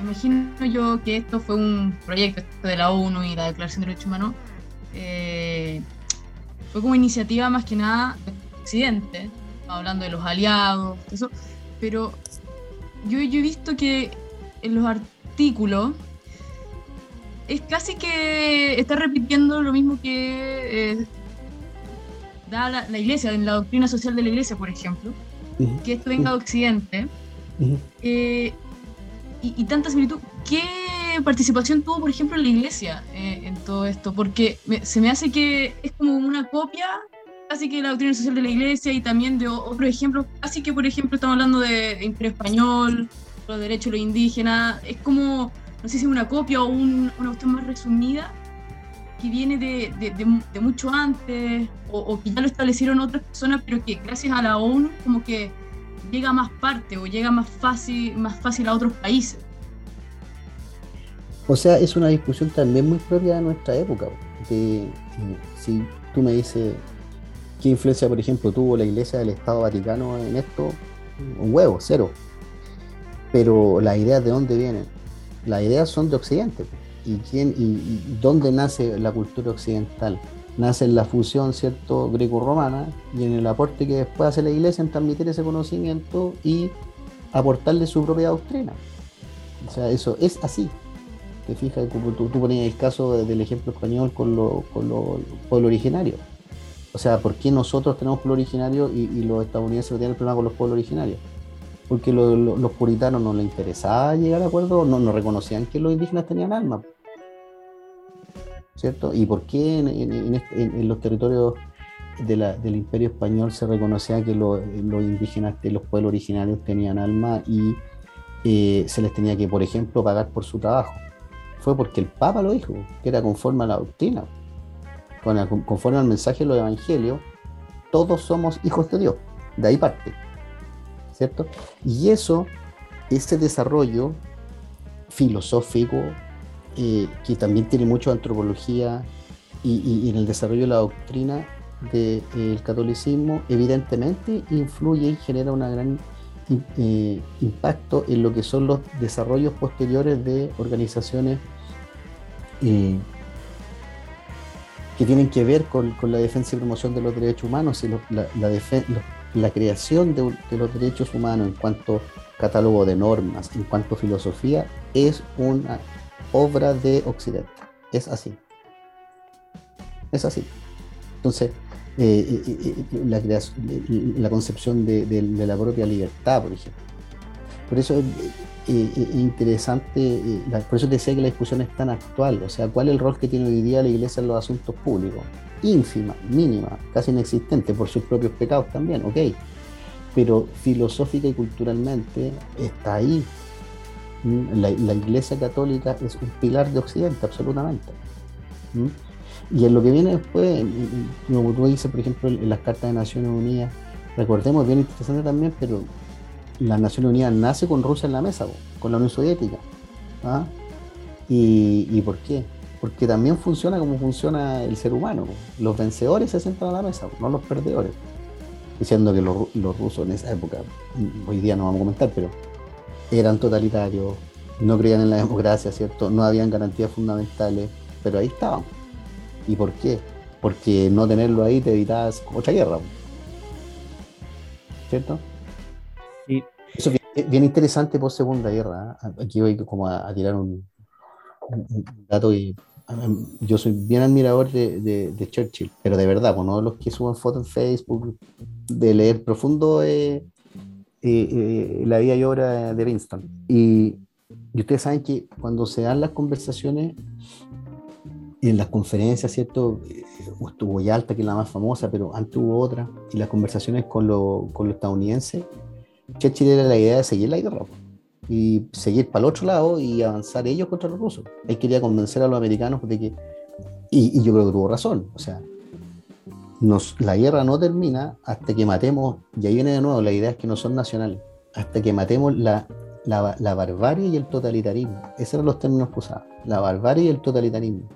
imagino yo que esto fue un proyecto de la ONU y la Declaración de Derechos Humanos. Eh, fue como iniciativa más que nada de Occidente, hablando de los aliados, eso, pero yo, he visto que en los artículos es casi que está repitiendo lo mismo que eh, da la, iglesia, en la doctrina social de la iglesia, por ejemplo, que esto venga de Occidente. Y, tanta similitud. ¿Qué participación tuvo, por ejemplo, la iglesia eh, en todo esto? Porque se me hace que es como una copia casi que la doctrina social de la iglesia y también de otros ejemplos, casi que, por ejemplo, estamos hablando de, Imperio Español, los derechos de los indígenas, es como, no sé si es una copia o una cuestión más resumida que viene de, mucho antes o, o, que ya lo establecieron otras personas, pero que gracias a la ONU como que llega más parte o llega más fácil, más fácil a otros países. O sea, es una discusión también muy propia de nuestra época. De, si tú me dices qué influencia, por ejemplo, tuvo la Iglesia del Estado Vaticano en esto, un huevo, cero. Pero las ideas de dónde vienen, las ideas son de Occidente. ¿Y, quién, y, dónde nace la cultura occidental? Nace en la fusión, ¿cierto?, greco-romana y en el aporte que después hace la iglesia en transmitir ese conocimiento y aportarle su propia doctrina. O sea, eso es así. Te fijas, como tú, ponías el caso del ejemplo español con los con lo, pueblos originarios. O sea, ¿por qué nosotros tenemos pueblo originario y, los estadounidenses tienen problema con los pueblos originarios? Porque los puritanos no les interesaba llegar a acuerdo, no, no reconocían que los indígenas tenían alma. ¿Cierto? ¿Y por qué en, los territorios del imperio español se reconocía que los, indígenas, los pueblos originarios tenían alma y eh, se les tenía que, por ejemplo, pagar por su trabajo? Fue porque el Papa lo dijo, que era conforme a la doctrina conforme al mensaje de los evangelios, todos somos hijos de Dios. De ahí parte. Y eso, ese desarrollo filosófico, eh, que también tiene mucho antropología y, en el desarrollo de la doctrina del catolicismo, evidentemente influye y genera un gran eh, impacto en lo que son los desarrollos posteriores de organizaciones eh, que tienen que ver con, la defensa y promoción de los derechos humanos y la, la, creación de, los derechos humanos en cuanto catálogo de normas, en cuanto filosofía, es una obra de Occidente. Es así. Es así. Entonces, eh, eh, eh, la, concepción de, de, la propia libertad, por ejemplo. Por eso eh, interesante, eh, por eso te decía que la discusión es tan actual, o sea, ¿cuál es el rol que tiene hoy día la Iglesia en los asuntos públicos? Ínfima, mínima, casi inexistente por sus propios pecados también, ok, pero filosófica y culturalmente está ahí. ¿Mm? La, Iglesia Católica es un pilar de Occidente, absolutamente. ¿Mm? Y en lo que viene después, como tú dices, por ejemplo, en las cartas de Naciones Unidas, recordemos, bien interesante también, pero la Nación Unida nace con Rusia en la mesa, con la Unión Soviética. ¿ah? ¿Y, por qué? Porque también funciona como funciona el ser humano. Los vencedores se sientan a la mesa, no los perdedores. Diciendo que los, rusos en esa época, hoy día no vamos a comentar, pero eran totalitarios, no creían en la democracia, ¿cierto? No habían garantías fundamentales, pero ahí estaban. ¿Y por qué? Porque no tenerlo ahí te evitas otra guerra. ¿Cierto? Eso es bien, interesante por Segunda Guerra. ¿eh? Aquí voy como a, tirar un, dato y yo soy bien admirador de, Churchill, pero de verdad, uno de los que suben fotos en Facebook, de leer profundo eh, eh, la vida y obra de Winston. Y, ustedes saben que cuando se dan las conversaciones en las conferencias, ¿cierto? Estuvo Yalta, que es la más famosa, pero antes hubo otra, y las conversaciones con, con los estadounidenses, Churchill era la idea de seguir la guerra y seguir para el otro lado y avanzar ellos contra los rusos. Él quería convencer a los americanos de que, y, yo creo que tuvo razón, o sea, la guerra no termina hasta que matemos, y ahí viene de nuevo, la idea es que no son nacionales, hasta que matemos la, la, barbarie y el totalitarismo. Esos eran los términos que usaba, la barbarie y el totalitarismo.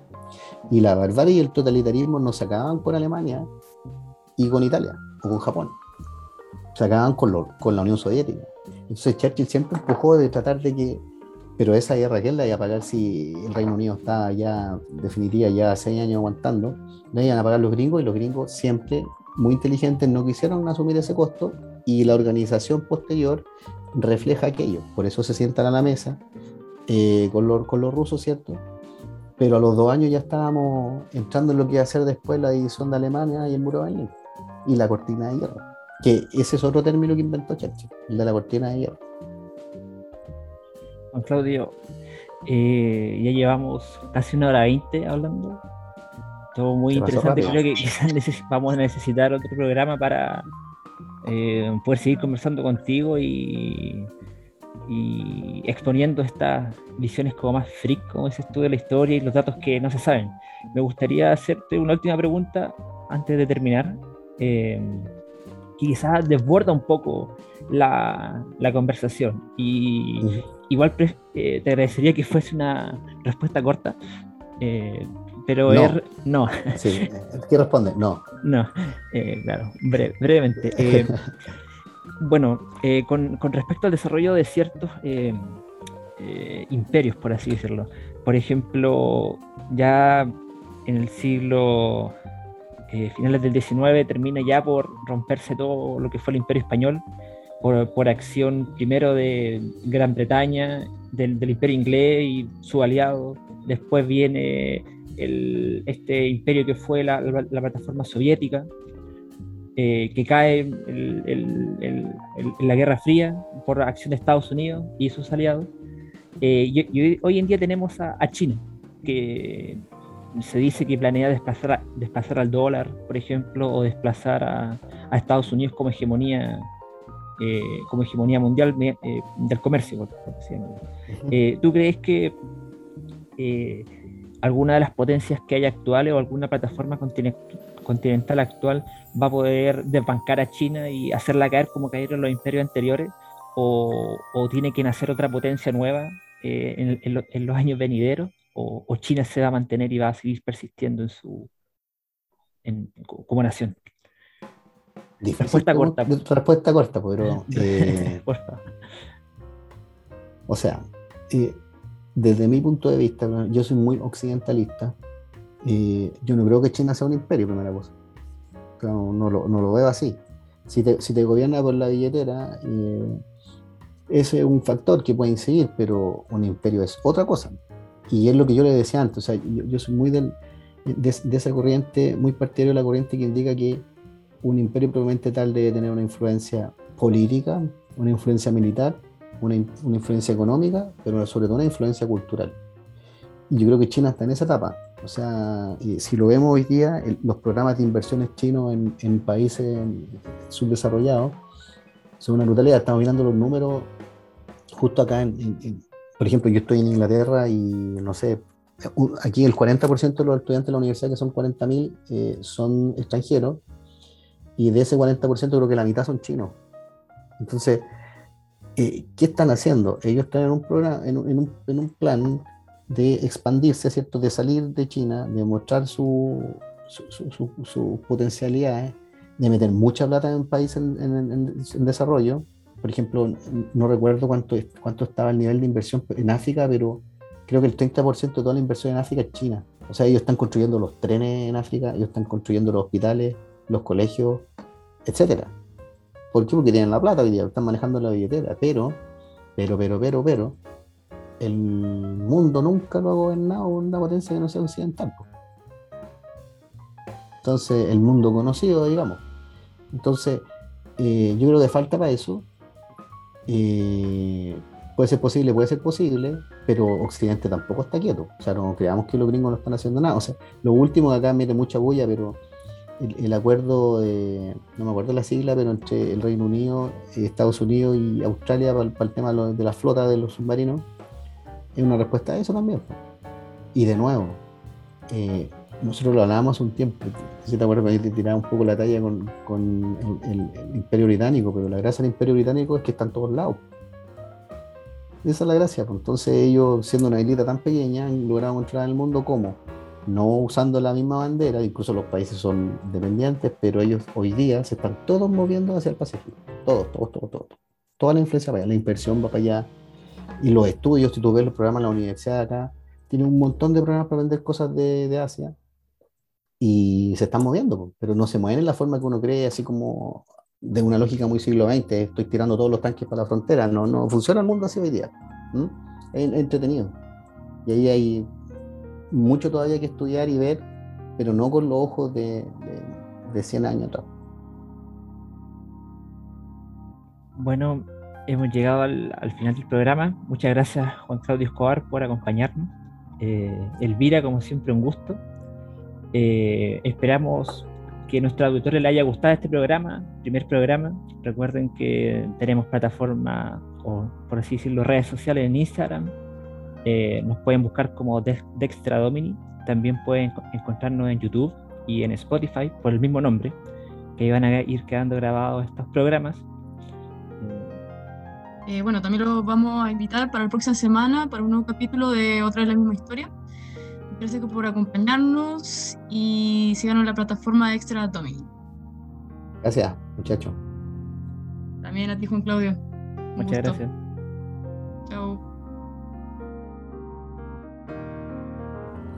Y la barbarie y el totalitarismo no se acababan con Alemania y con Italia o con Japón se acaban con, con la Unión Soviética. Entonces Churchill siempre empujó de tratar de que, pero esa guerra, ¿quién la iba a pagar si el Reino Unido está ya, definitiva, ya seis años aguantando? La iban a pagar los gringos y los gringos siempre, muy inteligentes, no quisieron asumir ese costo y la organización posterior refleja aquello. Por eso se sientan a la mesa eh, con, los, rusos, ¿cierto? Pero a los dos años ya estábamos entrando en lo que iba a ser después la división de Alemania y el muro de Berlín y la cortina de guerra. Que ese es otro término que inventó Churchill, el de la cortina de hierro. Juan Claudio, eh, ya llevamos casi una hora veinte hablando. Todo muy interesante. Creo que quizás vamos a necesitar otro programa para eh, poder seguir conversando contigo y, y exponiendo estas visiones como más freak, como ese estudio de la historia y los datos que no se saben. Me gustaría hacerte una última pregunta antes de terminar. Eh, quizás desborda un poco la, conversación. Y igual eh, te agradecería que fuese una respuesta corta, eh, pero no. Er, no. Sí, ¿qué responde? No. No, eh, claro, brevemente. bueno, con, respecto al desarrollo de ciertos eh, imperios, por así decirlo. Por ejemplo, ya en el siglo eh, finales del XIX termina ya por romperse todo lo que fue el imperio español, por, acción primero de Gran Bretaña, del, imperio inglés y su aliado, después viene este imperio que fue la, plataforma soviética, eh, que cae en la Guerra Fría por acción de Estados Unidos y sus aliados. Eh, y, hoy en día tenemos a, China, que se dice que planea desplazar, desplazar al dólar, por ejemplo, o desplazar a, Estados Unidos como hegemonía, eh, como hegemonía mundial eh, del comercio. ¿Tú crees que alguna de las potencias que hay actuales o alguna plataforma continental actual va a poder desbancar a China y hacerla caer como cayeron los imperios anteriores? O, o, tiene que nacer otra potencia nueva eh, en, los años venideros o, China se va a mantener y va a seguir persistiendo en su como nación? respuesta corta. Respuesta corta, pero... Eh, o sea, eh, desde mi punto de vista, yo soy muy occidentalista. yo no creo que China sea un imperio, primera cosa. No, lo, no lo, veo así. Si te, si te gobierna por la billetera, ese es un factor que puede incidir, pero un imperio es otra cosa. Y es lo que yo le decía antes, o sea, yo, soy muy del, de, esa corriente, muy partidario de la corriente que indica que un imperio probablemente tal debe tener una influencia política, una influencia militar, una, una, influencia económica, pero sobre todo una influencia cultural. Y yo creo que China está en esa etapa. O sea, si lo vemos hoy día, los programas de inversiones chinos en, en países subdesarrollados son una brutalidad. Estamos mirando los números justo acá, en, por ejemplo, yo estoy en Inglaterra y no sé, aquí el 40% de los estudiantes de la universidad, que son 40.000, eh, son extranjeros, y de ese 40% creo que la mitad son chinos. Entonces, eh, ¿qué están haciendo? Ellos están en un, programa, en, un, en un plan de expandirse, ¿cierto? De salir de China, de mostrar su, su, potencialidades, de meter mucha plata en países en, en, desarrollo por ejemplo, no recuerdo cuánto, cuánto estaba el nivel de inversión en África, pero creo que el 30% de toda la inversión en África es China. O sea, ellos están construyendo los trenes en África, ellos están construyendo los hospitales, los colegios, etcétera. ¿Por qué? Porque tienen la plata hoy día, están manejando la billetera. Pero, pero, pero, pero, pero, el mundo nunca lo ha gobernado una potencia que no sea occidental. Entonces, el mundo conocido, digamos. Entonces, eh, yo creo que falta para eso puede ser posible, puede ser posible, pero Occidente tampoco está quieto. O sea, no creamos que los gringos no están haciendo nada. O sea, lo último de acá mete mucha bulla, pero el, acuerdo, de, no me acuerdo la sigla, pero entre el Reino Unido, Estados Unidos y Australia para, el tema de, la flota de los submarinos, es una respuesta a eso también. Y de nuevo, eh, nosotros lo hablábamos hace un tiempo, si te acuerdas, ahí te tiraba un poco la talla con, el, Imperio Británico, pero la gracia del Imperio Británico es que está en todos lados. Esa es la gracia, pues. entonces ellos, siendo una islita tan pequeña, han logrado encontrar en el mundo como, no usando la misma bandera, incluso los países son dependientes, pero ellos hoy día se están todos moviendo hacia el Pacífico, todos, todos, todos, todos. Toda la influencia va allá, la inversión va para allá, y los estudios, si tú ves los programas de la universidad de acá, tienen un montón de programas para vender cosas de, de Asia, y se están moviendo, pero no se mueven en la forma que uno cree, así como de una lógica muy siglo XX, estoy tirando todos los tanques para la frontera, no, no funciona el mundo así hoy día. Es, entretenido. Y ahí hay mucho todavía que estudiar y ver, pero no con los ojos de, de, 100 años atrás. Bueno, hemos llegado al, final del programa. Muchas gracias Juan Claudio Escobar por acompañarnos. Eh, Elvira, como siempre, un gusto. Eh, esperamos que a nuestro auditorio le haya gustado este programa, primer programa. Recuerden que tenemos plataforma, o por así decirlo, redes sociales en Instagram. Eh, nos pueden buscar como Dextra Domini. También pueden encontrarnos en YouTube y en Spotify por el mismo nombre, que van a ir quedando grabados estos programas. Eh, bueno, también los vamos a invitar para la próxima semana para un nuevo capítulo de Otra de la misma historia. Gracias por acompañarnos y síganos en la plataforma de Extra Atomic. Gracias, muchacho. También a ti, Juan Claudio. Muchas gracias. Chao.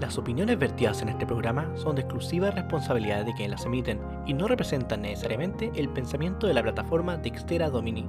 Las opiniones vertidas en este programa son de exclusiva responsabilidad de quienes las emiten y no representan necesariamente el pensamiento de la plataforma Dextera Domini.